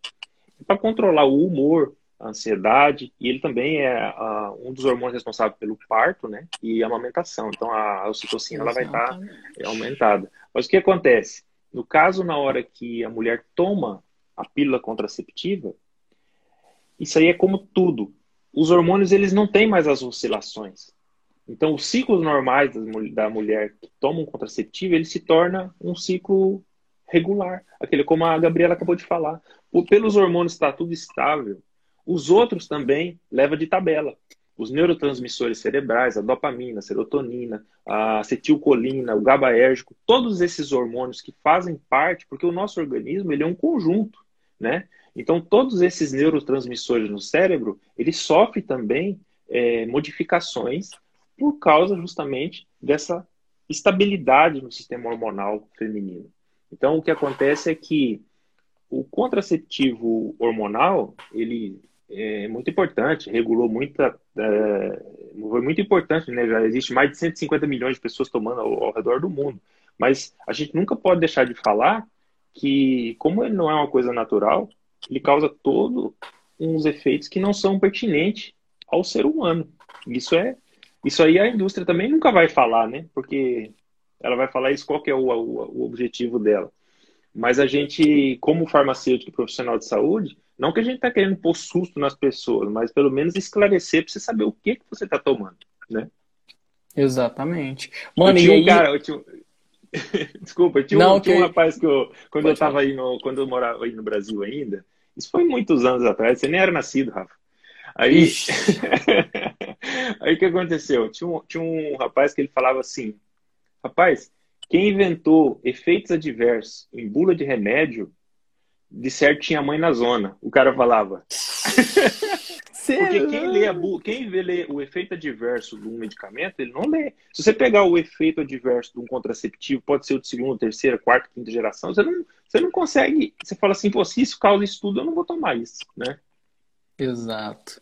é para controlar o humor, a ansiedade, e ele também é uh, um dos hormônios responsáveis pelo parto, né? E a amamentação. Então, a, a ocitocina ela vai estar tá aumentada. Mas o que acontece? No caso, na hora que a mulher toma a pílula contraceptiva, isso aí é como tudo. Os hormônios, eles não têm mais as oscilações. Então, os ciclos normais da mulher que toma um contraceptivo, ele se torna um ciclo regular. Aquele como a Gabriela acabou de falar. Pelos hormônios está tudo estável. Os outros também leva de tabela. Os neurotransmissores cerebrais, a dopamina, a serotonina, a acetilcolina, o GABAérgico, todos esses hormônios que fazem parte, porque o nosso organismo ele é um conjunto, né? Então, todos esses neurotransmissores no cérebro, ele sofre também é, modificações por causa justamente dessa estabilidade no sistema hormonal feminino. Então, o que acontece é que o contraceptivo hormonal, ele é muito importante, regulou muita, é, foi muito importante, né? Já existe mais de 150 milhões de pessoas tomando ao, ao redor do mundo. Mas a gente nunca pode deixar de falar que, como ele não é uma coisa natural, ele causa todos uns efeitos que não são pertinentes ao ser humano. Isso é isso aí a indústria também nunca vai falar, né? Porque ela vai falar isso, qual que é o, o, o objetivo dela. Mas a gente, como farmacêutico e profissional de saúde, não que a gente está querendo pôr susto nas pessoas, mas pelo menos esclarecer para você saber o que, que você está tomando, né? Exatamente. Mano, eu tinha um cara, eu tinha... Desculpa, tinha, não, um, tinha um rapaz que eu, quando Pode eu estava aí no, quando eu morava aí no Brasil ainda, isso foi muitos anos atrás, você nem era nascido, Rafa. Aí, aí o que aconteceu? Tinha um, tinha um rapaz que ele falava assim, rapaz, quem inventou efeitos adversos em bula de remédio, de certo tinha mãe na zona. O cara falava. Porque quem lê, a quem lê o efeito adverso de um medicamento, ele não lê. Se você pegar o efeito adverso de um contraceptivo, pode ser o de segunda, terceira, quarta, quinta geração, você não, você não consegue. Você fala assim, pô, se isso causa isso tudo, eu não vou tomar isso, né? Exato.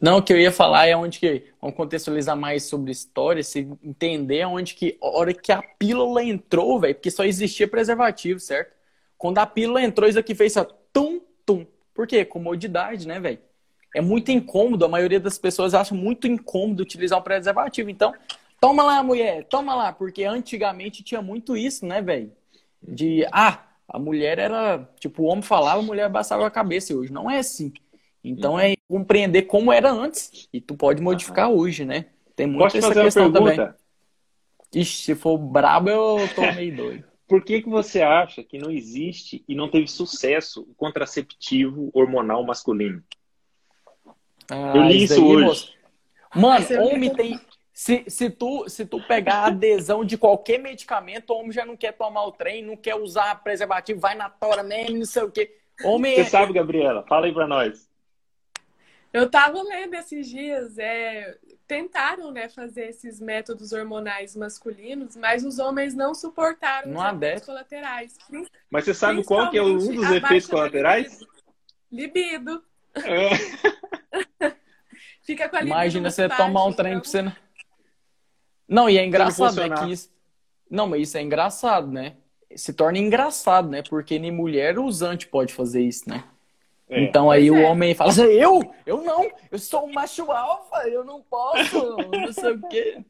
Não, o que eu ia falar é onde que vamos contextualizar mais sobre história, se entender onde que a hora que a pílula entrou, velho, porque só existia preservativo, certo? Quando a pílula entrou, isso aqui fez essa tum tum. Por quê? Comodidade, né, velho? É muito incômodo, a maioria das pessoas acha muito incômodo utilizar um preservativo. Então, toma lá, mulher, toma lá, porque antigamente tinha muito isso, né, velho? De ah, a mulher era, tipo, o homem falava, a mulher baixava a cabeça. E hoje não é assim. Então uhum. é compreender como era antes e tu pode modificar uhum. hoje, né? Tem muito Posso essa questão também. Ixi, se for brabo, eu tô meio doido. Por que, que você acha que não existe e não teve sucesso o contraceptivo hormonal masculino? Ah, eu li isso, hoje. Moço. Mano, homem tem. Se, se, tu, se tu pegar a adesão de qualquer medicamento, o homem já não quer tomar o trem, não quer usar preservativo, vai na tora mesmo, não sei o quê. Homem Você é... sabe, Gabriela? Fala aí pra nós. Eu estava lendo esses dias, é, tentaram né, fazer esses métodos hormonais masculinos, mas os homens não suportaram não os efeitos colaterais. Mas você sabe qual que é um dos efeitos colaterais? Libido. É. Fica com a Imagina você tomar um trem então... pra você. Não, não e é engraçado, né? Que isso... Não, mas isso é engraçado, né? Se torna engraçado, né? Porque nem mulher usante pode fazer isso, né? É, então aí é. o homem fala assim, eu? Eu não, eu sou um macho alfa, eu não posso, não sei o quê.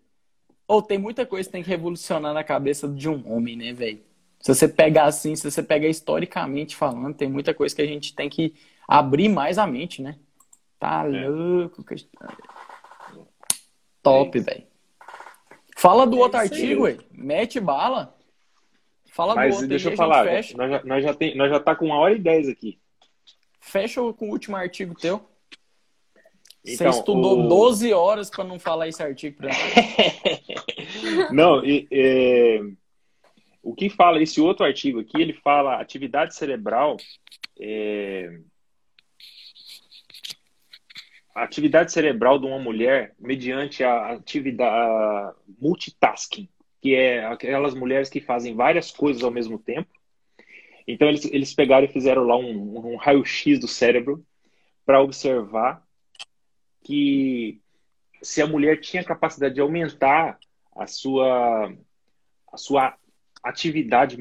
Ou oh, tem muita coisa que tem que revolucionar na cabeça de um homem, né, velho? Se você pegar assim, se você pegar historicamente falando, tem muita coisa que a gente tem que abrir mais a mente, né? Tá é. louco. Top, é velho. Fala do é outro artigo, ué. Mete bala. Fala Mas do outro deixa eu falar, nós já, nós, já tem, nós já tá com uma hora e dez aqui. Fecha com o último artigo teu. Então, Você estudou o... 12 horas para não falar esse artigo para mim. não, e, é... o que fala esse outro artigo aqui, ele fala atividade cerebral é... a atividade cerebral de uma mulher mediante a atividade a multitasking, que é aquelas mulheres que fazem várias coisas ao mesmo tempo então eles, eles pegaram e fizeram lá um, um raio-x do cérebro para observar que se a mulher tinha capacidade de aumentar a sua, a sua atividade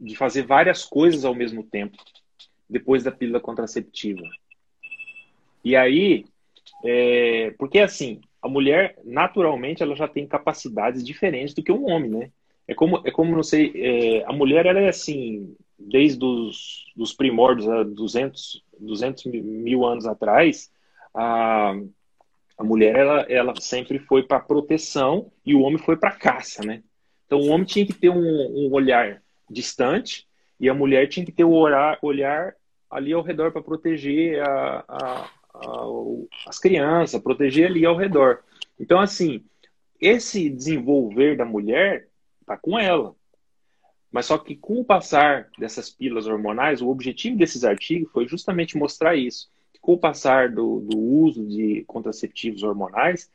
de fazer várias coisas ao mesmo tempo depois da pílula contraceptiva. E aí, é, porque assim, a mulher naturalmente ela já tem capacidades diferentes do que um homem, né? É como, é como não sei, é, a mulher ela é assim, desde os dos primórdios, há 200, 200 mil anos atrás, a, a mulher ela, ela sempre foi para proteção e o homem foi para caça, né? Então o homem tinha que ter um, um olhar distante e a mulher tinha que ter o olhar, olhar ali ao redor para proteger a, a, as crianças, proteger ali ao redor. Então, assim, esse desenvolver da mulher tá com ela. Mas só que com o passar dessas pílulas hormonais, o objetivo desses artigos foi justamente mostrar isso. Com o passar do, do uso de contraceptivos hormonais,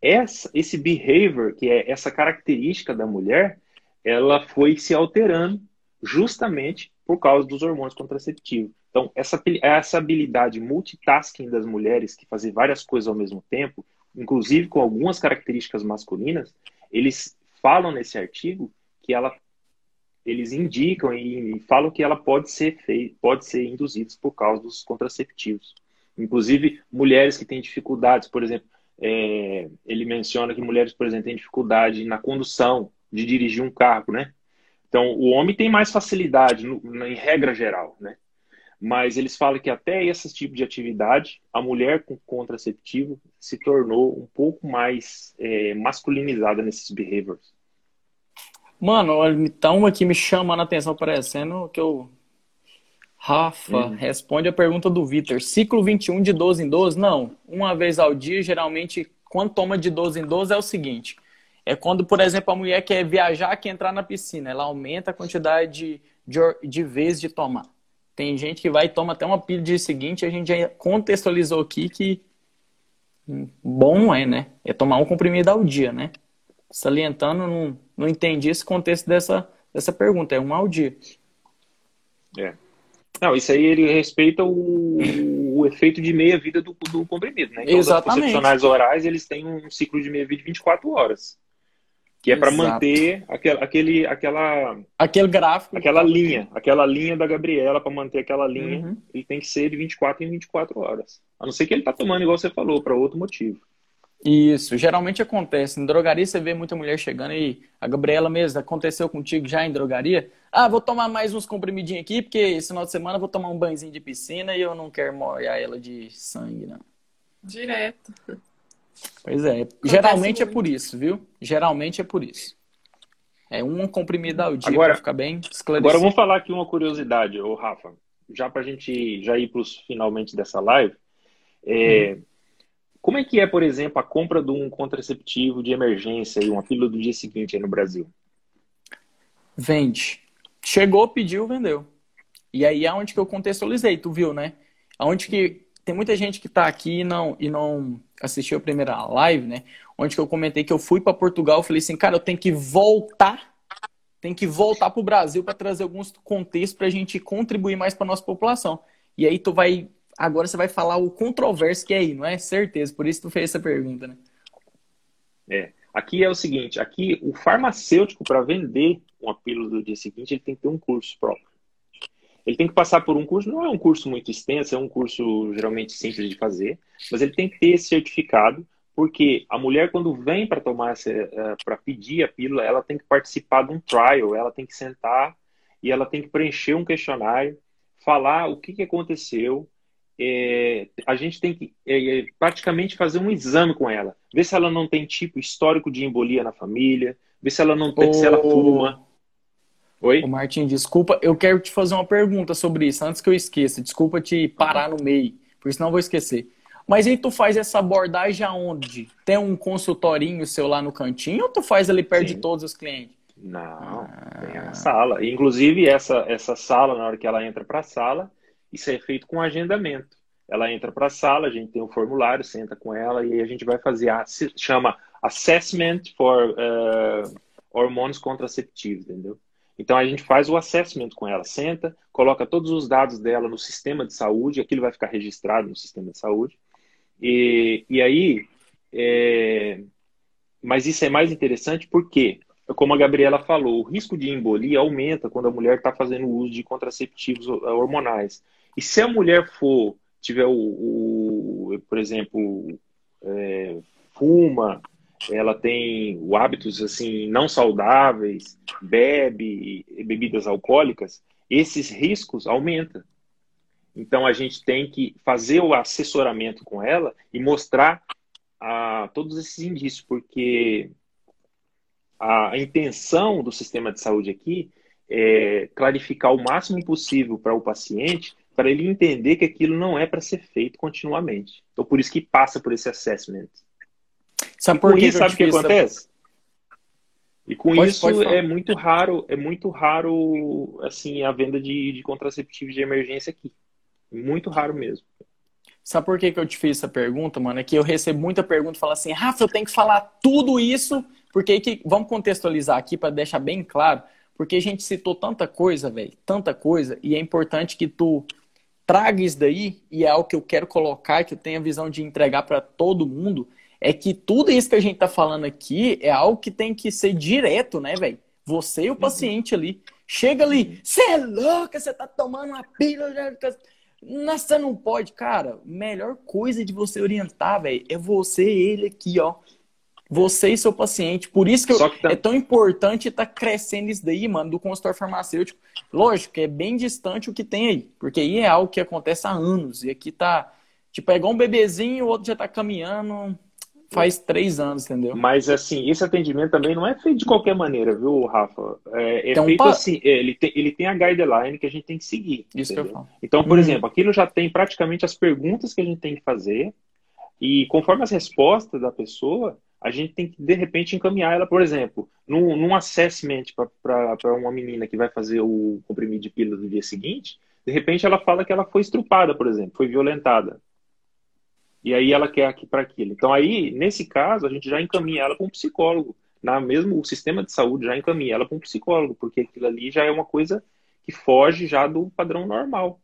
essa, esse behavior, que é essa característica da mulher, ela foi se alterando justamente por causa dos hormônios contraceptivos. Então, essa, essa habilidade multitasking das mulheres, que fazem várias coisas ao mesmo tempo, inclusive com algumas características masculinas, eles falam nesse artigo que ela eles indicam e, falam que ela pode ser feita, pode ser induzida por causa dos contraceptivos. Inclusive, mulheres que têm dificuldades, por exemplo, é, ele menciona que mulheres, por exemplo, têm dificuldade na condução, de dirigir um carro, né? Então, o homem tem mais facilidade, no, em regra geral, né? Mas eles falam que até esse tipo de atividade, a mulher com contraceptivo se tornou um pouco mais é, masculinizada nesses behaviors. Mano, então uma que me chama a atenção parecendo que eu. Rafa, uhum. responde a pergunta do Vitor. Ciclo 21 de 12 em 12? Não. Uma vez ao dia, geralmente, quando toma de 12 em 12 é o seguinte. É quando, por exemplo, a mulher quer viajar, quer entrar na piscina. Ela aumenta a quantidade de, de, de vezes de tomar. Tem gente que vai e toma até uma pilha de dia seguinte. A gente já contextualizou aqui que bom é, né? É tomar um comprimido ao dia, né? Salientando, não, não entendi esse contexto dessa, dessa pergunta. É um ao dia. É. Não, isso aí ele respeita o, o efeito de meia-vida do, do comprimido, né? Então, Exatamente. Os orais, eles têm um ciclo de meia-vida de 24 horas. Que é para manter aquele, aquele, aquela... Aquele gráfico. Aquela linha. Aquela linha da Gabriela, para manter aquela linha, uhum. ele tem que ser de 24 em 24 horas. A não ser que ele tá tomando, igual você falou, para outro motivo. Isso, geralmente acontece. Em drogaria você vê muita mulher chegando e a Gabriela mesmo, aconteceu contigo já em drogaria? Ah, vou tomar mais uns comprimidinhos aqui, porque esse final de semana eu vou tomar um banhozinho de piscina e eu não quero molhar ela de sangue, não. Direto. Pois é, acontece geralmente muito. é por isso, viu? Geralmente é por isso. É um comprimido ao dia agora, pra ficar bem esclarecido. Agora vamos falar aqui uma curiosidade, ô Rafa, já pra gente já ir pros finalmente dessa live. É, hum como é que é, por exemplo, a compra de um contraceptivo de emergência e uma pílula do dia seguinte aí no Brasil? Vende. Chegou, pediu, vendeu. E aí é onde que eu contextualizei, tu viu, né? Aonde que tem muita gente que está aqui e não, e não assistiu a primeira live, né? Onde que eu comentei que eu fui para Portugal, falei assim, cara, eu tenho que voltar, tenho que voltar para o Brasil para trazer alguns contextos para a gente contribuir mais para nossa população. E aí tu vai Agora você vai falar o controverso que é aí, não é? Certeza, por isso tu fez essa pergunta, né? É. Aqui é o seguinte, aqui o farmacêutico para vender uma pílula do dia seguinte, ele tem que ter um curso próprio. Ele tem que passar por um curso, não é um curso muito extenso, é um curso geralmente simples de fazer, mas ele tem que ter esse certificado, porque a mulher, quando vem para tomar eh, para pedir a pílula, ela tem que participar de um trial, ela tem que sentar e ela tem que preencher um questionário, falar o que, que aconteceu. É, a gente tem que é, praticamente fazer um exame com ela, ver se ela não tem tipo histórico de embolia na família, ver se ela não tem, oh. se ela fuma, Oi? Ô, Martim, desculpa, eu quero te fazer uma pergunta sobre isso, antes que eu esqueça. Desculpa te parar no meio, porque senão eu vou esquecer. Mas aí tu faz essa abordagem aonde? Tem um consultorinho seu lá no cantinho ou tu faz ali perto Sim. de todos os clientes? Não, ah. tem a sala. Inclusive, essa, essa sala, na hora que ela entra para a sala, isso é feito com agendamento. Ela entra para a sala, a gente tem um formulário, senta com ela e a gente vai fazer a chama Assessment for uh, Hormônios Contraceptivos, entendeu? Então a gente faz o assessment com ela, senta, coloca todos os dados dela no sistema de saúde, aquilo vai ficar registrado no sistema de saúde. E, e aí, é... mas isso é mais interessante porque, como a Gabriela falou, o risco de embolia aumenta quando a mulher está fazendo uso de contraceptivos hormonais. E se a mulher for, tiver o, o por exemplo, é, fuma, ela tem hábitos assim não saudáveis, bebe bebidas alcoólicas, esses riscos aumentam. Então a gente tem que fazer o assessoramento com ela e mostrar a, todos esses indícios, porque a intenção do sistema de saúde aqui é clarificar o máximo possível para o paciente, para ele entender que aquilo não é para ser feito continuamente. Então por isso que passa por esse assessment. Sabe por que, sabe o que acontece? E com pode, isso pode é muito raro, é muito raro assim a venda de, de contraceptivos de emergência aqui. Muito raro mesmo. Sabe por que, que eu te fiz essa pergunta, mano? É que eu recebo muita pergunta fala assim, Rafa, eu tenho que falar tudo isso, porque que, vamos contextualizar aqui para deixar bem claro, porque a gente citou tanta coisa, velho, tanta coisa, e é importante que tu traga isso daí, e é algo que eu quero colocar, que eu tenho a visão de entregar para todo mundo, é que tudo isso que a gente tá falando aqui é algo que tem que ser direto, né, velho? Você e o paciente ali. Chega ali, você é louca, você tá tomando uma pílula. Nossa, não pode. Cara, melhor coisa de você orientar, velho, é você e ele aqui, ó. Você e seu paciente. Por isso que, que tá... é tão importante estar tá crescendo isso daí, mano, do consultório farmacêutico. Lógico que é bem distante o que tem aí, porque aí é algo que acontece há anos. E aqui tá, tipo, é igual um bebezinho, o outro já tá caminhando faz três anos, entendeu? Mas assim, esse atendimento também não é feito de qualquer maneira, viu, Rafa? É, é então, feito pa... assim, é, ele tem, ele tem a guideline que a gente tem que seguir. Isso entendeu? que eu falo. Então, por hum. exemplo, aquilo já tem praticamente as perguntas que a gente tem que fazer, e conforme as respostas da pessoa, a gente tem que, de repente, encaminhar ela, por exemplo, num, num assessment para uma menina que vai fazer o comprimido de pílula no dia seguinte, de repente ela fala que ela foi estrupada, por exemplo, foi violentada e aí ela quer aqui para aquilo. Então aí, nesse caso, a gente já encaminha ela para um psicólogo. Na mesmo o sistema de saúde já encaminha ela para um psicólogo, porque aquilo ali já é uma coisa que foge já do padrão normal.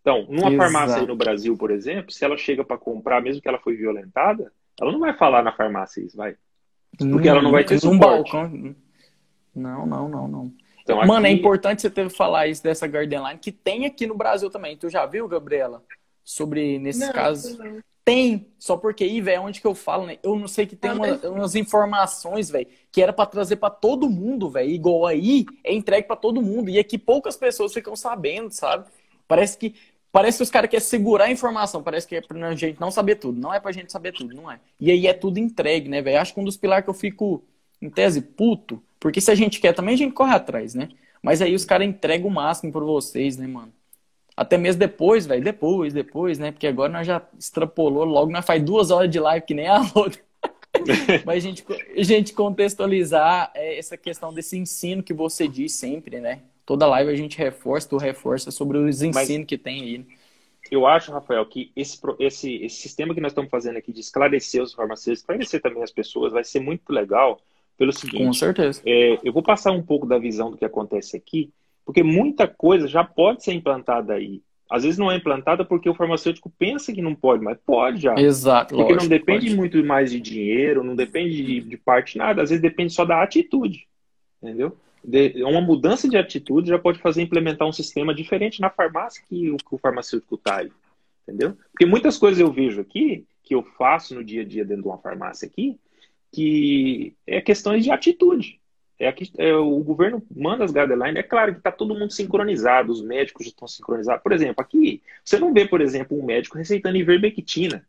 Então, numa Exato. farmácia aí no Brasil, por exemplo, se ela chega para comprar, mesmo que ela foi violentada, ela não vai falar na farmácia isso, vai. Porque ela não vai ter suporte. Balcão. Não, não, não, não. Então, Mano, é aqui... é importante você ter falar isso dessa Garden Line, que tem aqui no Brasil também. Tu já viu, Gabriela? Sobre, nesses casos. Tem, só porque aí, velho, onde que eu falo, né? Eu não sei que tem uma, umas informações, velho, que era para trazer para todo mundo, velho. Igual aí, é entregue para todo mundo. E aqui poucas pessoas ficam sabendo, sabe? Parece que parece que os caras querem segurar a informação, parece que é pra gente não saber tudo. Não é pra gente saber tudo, não é. E aí é tudo entregue, né, velho? Acho que um dos pilares que eu fico, em tese, puto, porque se a gente quer também, a gente corre atrás, né? Mas aí os caras entregam o máximo por vocês, né, mano? Até mesmo depois, velho. Depois, depois, né? Porque agora nós já extrapolou logo, nós faz duas horas de live que nem a outra. Mas a gente, a gente contextualizar é, essa questão desse ensino que você diz sempre, né? Toda live a gente reforça, tu reforça sobre os ensinos Mas que tem aí. Eu acho, Rafael, que esse, esse, esse sistema que nós estamos fazendo aqui de esclarecer os farmacêuticos, esclarecer também as pessoas, vai ser muito legal pelo seguinte. Com certeza. É, eu vou passar um pouco da visão do que acontece aqui porque muita coisa já pode ser implantada aí. Às vezes não é implantada porque o farmacêutico pensa que não pode, mas pode já. Exato. Porque lógico, não depende pode. muito mais de dinheiro, não depende de, de parte nada, às vezes depende só da atitude. Entendeu? uma mudança de atitude já pode fazer implementar um sistema diferente na farmácia que o, que o farmacêutico está aí. Entendeu? Porque muitas coisas eu vejo aqui, que eu faço no dia a dia dentro de uma farmácia aqui, que é questões de atitude. É, aqui, é o governo manda as guidelines, é claro que está todo mundo sincronizado, os médicos estão sincronizados. Por exemplo, aqui, você não vê, por exemplo, um médico receitando ivermectina,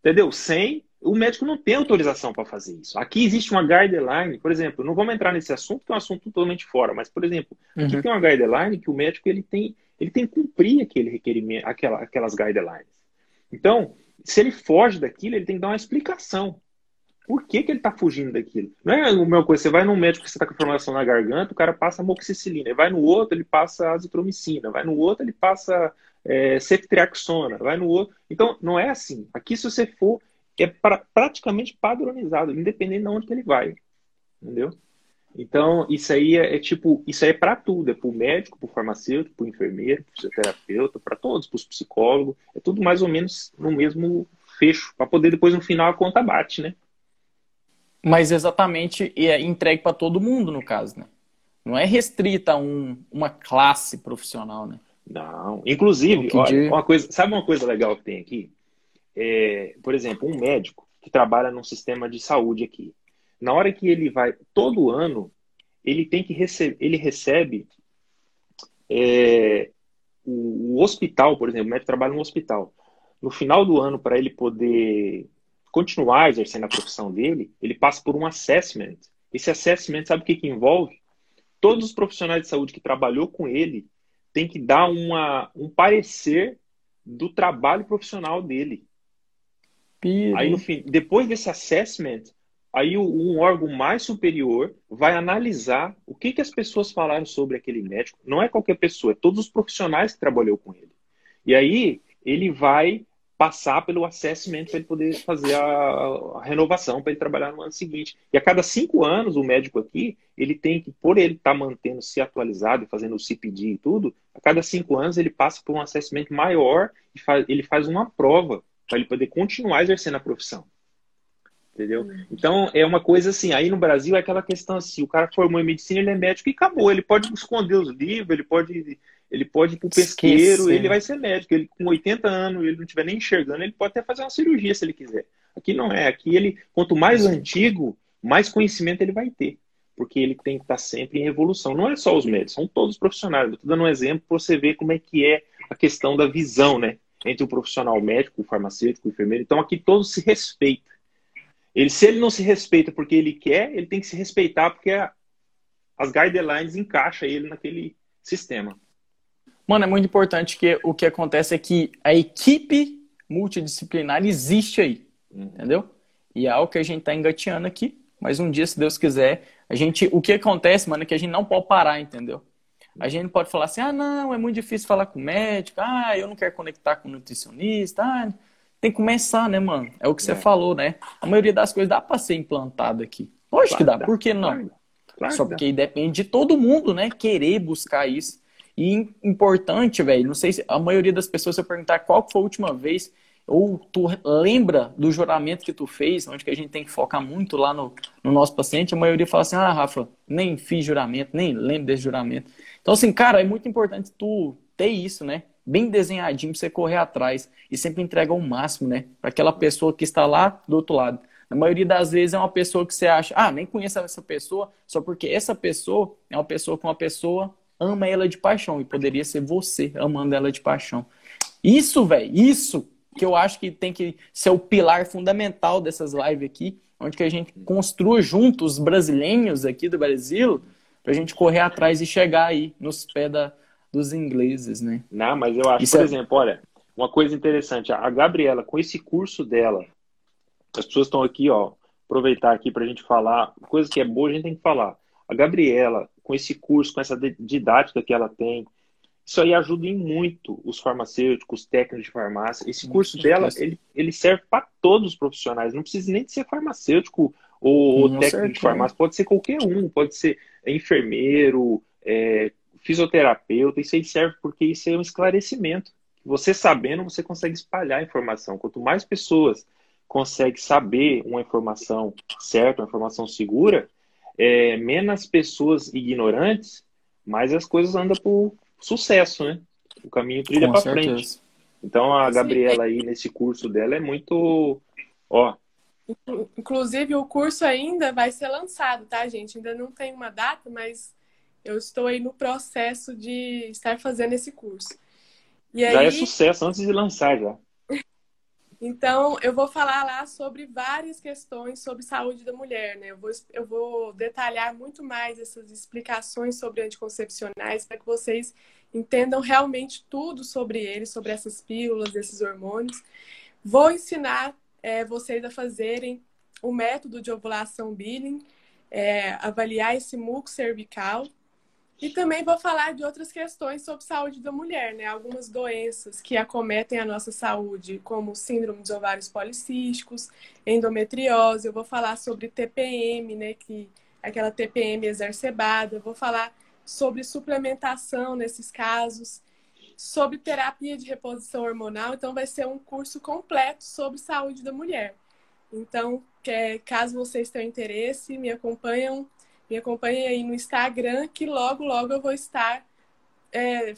entendeu? Sem o médico não tem autorização para fazer isso. Aqui existe uma guideline, por exemplo, não vamos entrar nesse assunto, que é um assunto totalmente fora, mas, por exemplo, aqui uhum. tem uma guideline que o médico ele tem, ele tem que cumprir aquele requerimento, aquela, aquelas guidelines. Então, se ele foge daquilo, ele tem que dar uma explicação. Por que, que ele está fugindo daquilo? Não é a mesma coisa, você vai num médico que você está com inflamação na garganta, o cara passa amoxicilina, vai no outro, ele passa azitromicina, vai no outro, ele passa é, ceftriaxona, vai no outro. Então, não é assim. Aqui, se você for é pra, praticamente padronizado, independente de onde que ele vai. Entendeu? Então, isso aí é, é tipo, isso aí é para tudo, é para o médico, para o farmacêutico, para o enfermeiro, para o fisioterapeuta, para todos, para os psicólogos, é tudo mais ou menos no mesmo fecho, para poder depois no final a conta bate, né? Mas exatamente é entregue para todo mundo, no caso, né? Não é restrita a um, uma classe profissional, né? Não. Inclusive, olha, uma coisa, sabe uma coisa legal que tem aqui? é, por exemplo, um médico que trabalha num sistema de saúde aqui, na hora que ele vai, todo ano, ele tem que receber, ele recebe é, o, o, hospital, por exemplo, o médico trabalha no hospital. No final do ano, para ele poder continuar exercendo a profissão dele, ele passa por um assessment. Esse assessment, sabe o que, que envolve? Todos os profissionais de saúde que trabalhou com ele têm que dar uma, um parecer do trabalho profissional dele. Aí, no fim, depois desse assessment, aí um órgão mais superior vai analisar o que, que as pessoas falaram sobre aquele médico. Não é qualquer pessoa, é todos os profissionais que trabalhou com ele. E aí ele vai passar pelo assessment para ele poder fazer a, a renovação para ele trabalhar no ano seguinte. E a cada cinco anos o médico aqui ele tem que, por ele estar tá mantendo se atualizado e fazendo o CPD e tudo, a cada cinco anos ele passa por um assessment maior e faz, ele faz uma prova para ele poder continuar exercendo a profissão. Entendeu? Uhum. Então, é uma coisa assim, aí no Brasil é aquela questão assim, o cara formou em medicina, ele é médico e acabou. Ele pode esconder os livros, ele pode, ele pode ir pro pesqueiro, Esqueci. ele vai ser médico. Ele com 80 anos, ele não estiver nem enxergando, ele pode até fazer uma cirurgia se ele quiser. Aqui não é, aqui ele, quanto mais antigo, mais conhecimento ele vai ter. Porque ele tem que estar sempre em evolução. Não é só os médicos, são todos os profissionais. Estou dando um exemplo para você ver como é que é a questão da visão, né? entre o profissional médico, o farmacêutico, o enfermeiro. Então aqui todos se respeitam. Ele, se ele não se respeita porque ele quer, ele tem que se respeitar porque a, as guidelines encaixam ele naquele sistema. Mano, é muito importante que o que acontece é que a equipe multidisciplinar existe aí, uhum. entendeu? E é algo que a gente tá engateando aqui, mas um dia, se Deus quiser, a gente, o que acontece, mano, é que a gente não pode parar, entendeu? A gente pode falar assim, ah, não, é muito difícil falar com o médico, ah, eu não quero conectar com o nutricionista, ah, tem que começar, né, mano? É o que você é. falou, né? A maioria das coisas dá para ser implantado aqui. Lógico claro, que dá, por que não? Claro, claro Só porque depende de todo mundo, né, querer buscar isso. E importante, velho, não sei se a maioria das pessoas, se eu perguntar qual foi a última vez ou tu lembra do juramento que tu fez, onde que a gente tem que focar muito lá no, no nosso paciente, a maioria fala assim, ah, Rafa, nem fiz juramento, nem lembro desse juramento. Então, assim, cara, é muito importante tu ter isso, né? Bem desenhadinho pra você correr atrás e sempre entrega o máximo, né? Para aquela pessoa que está lá do outro lado. Na maioria das vezes é uma pessoa que você acha, ah, nem conheço essa pessoa, só porque essa pessoa é uma pessoa que uma pessoa ama ela de paixão e poderia ser você amando ela de paixão. Isso, velho, isso que eu acho que tem que ser o pilar fundamental dessas lives aqui, onde que a gente construa juntos os brasileiros aqui do Brasil, para a gente correr atrás e chegar aí nos pés da, dos ingleses, né? Não, mas eu acho, Isso por é... exemplo, olha, uma coisa interessante, a Gabriela, com esse curso dela, as pessoas estão aqui, ó, aproveitar aqui para a gente falar, coisa que é boa a gente tem que falar. A Gabriela, com esse curso, com essa didática que ela tem, isso aí ajuda em muito os farmacêuticos, os técnicos de farmácia. Esse curso dela, ele, ele serve para todos os profissionais. Não precisa nem de ser farmacêutico ou, ou técnico de farmácia. Pode ser qualquer um. Pode ser enfermeiro, é, fisioterapeuta. Isso aí serve porque isso é um esclarecimento. Você sabendo, você consegue espalhar a informação. Quanto mais pessoas conseguem saber uma informação certa, uma informação segura, é, menos pessoas ignorantes, mais as coisas andam por sucesso, né? O caminho trilha para frente. Então a Gabriela aí nesse curso dela é muito, ó. Inclusive o curso ainda vai ser lançado, tá, gente? Ainda não tem uma data, mas eu estou aí no processo de estar fazendo esse curso. E já é sucesso antes de lançar já. Então, eu vou falar lá sobre várias questões sobre saúde da mulher, né? Eu vou, eu vou detalhar muito mais essas explicações sobre anticoncepcionais para que vocês entendam realmente tudo sobre eles, sobre essas pílulas, esses hormônios. Vou ensinar é, vocês a fazerem o método de ovulação Billing, é, avaliar esse muco cervical e também vou falar de outras questões sobre saúde da mulher, né? Algumas doenças que acometem a nossa saúde, como síndrome dos ovários policísticos, endometriose. Eu vou falar sobre TPM, né? Que aquela TPM exacerbada. Eu vou falar sobre suplementação nesses casos, sobre terapia de reposição hormonal. Então, vai ser um curso completo sobre saúde da mulher. Então, caso vocês tenham interesse, me acompanham me acompanhe aí no Instagram, que logo, logo eu vou estar é,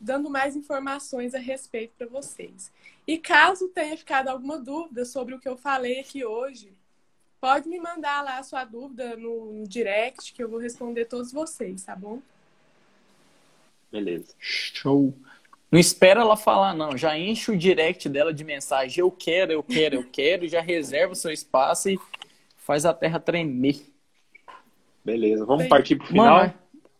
dando mais informações a respeito para vocês. E caso tenha ficado alguma dúvida sobre o que eu falei aqui hoje, pode me mandar lá a sua dúvida no, no direct, que eu vou responder todos vocês, tá bom? Beleza. Show. Não espera ela falar, não. Já enche o direct dela de mensagem. Eu quero, eu quero, eu quero. já reserva o seu espaço e faz a terra tremer. Beleza, vamos Bem, partir pro final? Mano,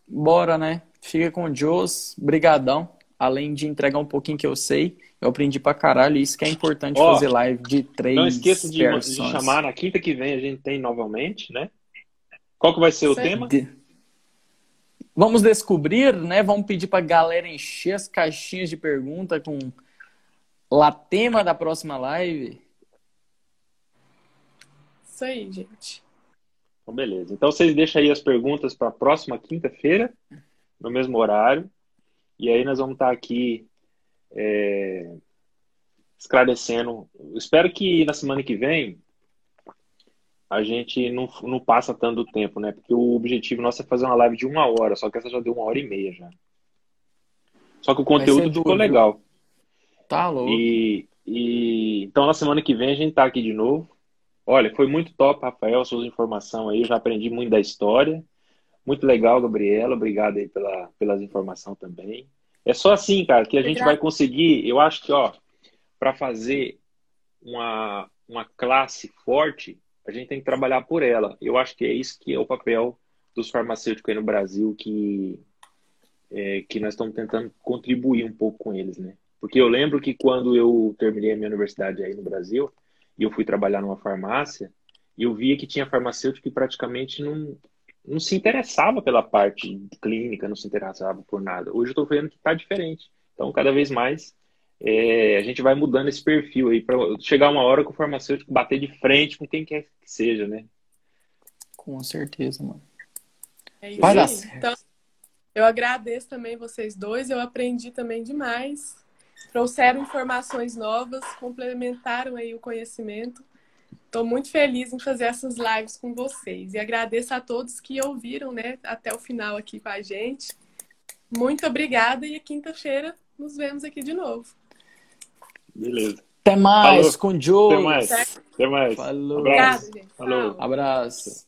bora, né? Fica com o Jos, brigadão. Além de entregar um pouquinho que eu sei, eu aprendi pra caralho. Isso que é importante Ó, fazer live de três Não esqueça de, de, chamar na quinta que vem, a gente tem novamente, né? Qual que vai ser o tema? De... Vamos descobrir, né? Vamos pedir pra galera encher as caixinhas de pergunta com o tema da próxima live. Isso aí, gente. Então, beleza. Então, vocês deixam aí as perguntas para a próxima quinta-feira, no mesmo horário. E aí nós vamos estar aqui é, esclarecendo. Espero que na semana que vem a gente não, não passa tanto tempo, né? Porque o objetivo nosso é fazer uma live de uma hora, só que essa já deu uma hora e meia já. Só que o conteúdo ficou legal. Tá louco. E, e, então na semana que vem a gente tá aqui de novo. Olha, foi muito top, Rafael, suas informações aí. Eu já aprendi muito da história. Muito legal, Gabriela. Obrigado aí pela, pelas informações também. É só assim, cara, que a gente vai conseguir. Eu acho que, ó, para fazer uma, uma classe forte, a gente tem que trabalhar por ela. Eu acho que é isso que é o papel dos farmacêuticos aí no Brasil, que, é, que nós estamos tentando contribuir um pouco com eles, né? Porque eu lembro que quando eu terminei a minha universidade aí no Brasil, e eu fui trabalhar numa farmácia, e eu via que tinha farmacêutico que praticamente não, não se interessava pela parte clínica, não se interessava por nada. Hoje eu estou vendo que está diferente. Então, cada vez mais, é, a gente vai mudando esse perfil aí, para chegar uma hora que o farmacêutico bater de frente com quem quer que seja, né? Com certeza, mano. É isso vai dar Então, eu agradeço também vocês dois, eu aprendi também demais trouxeram informações novas, complementaram aí o conhecimento. Estou muito feliz em fazer essas lives com vocês e agradeço a todos que ouviram, né, até o final aqui com a gente. Muito obrigada e quinta-feira nos vemos aqui de novo. Beleza. Até mais Falou. com o Joe. Até mais. Até mais. Falou. Abraço. Obrigada, gente. Falou. Abraço.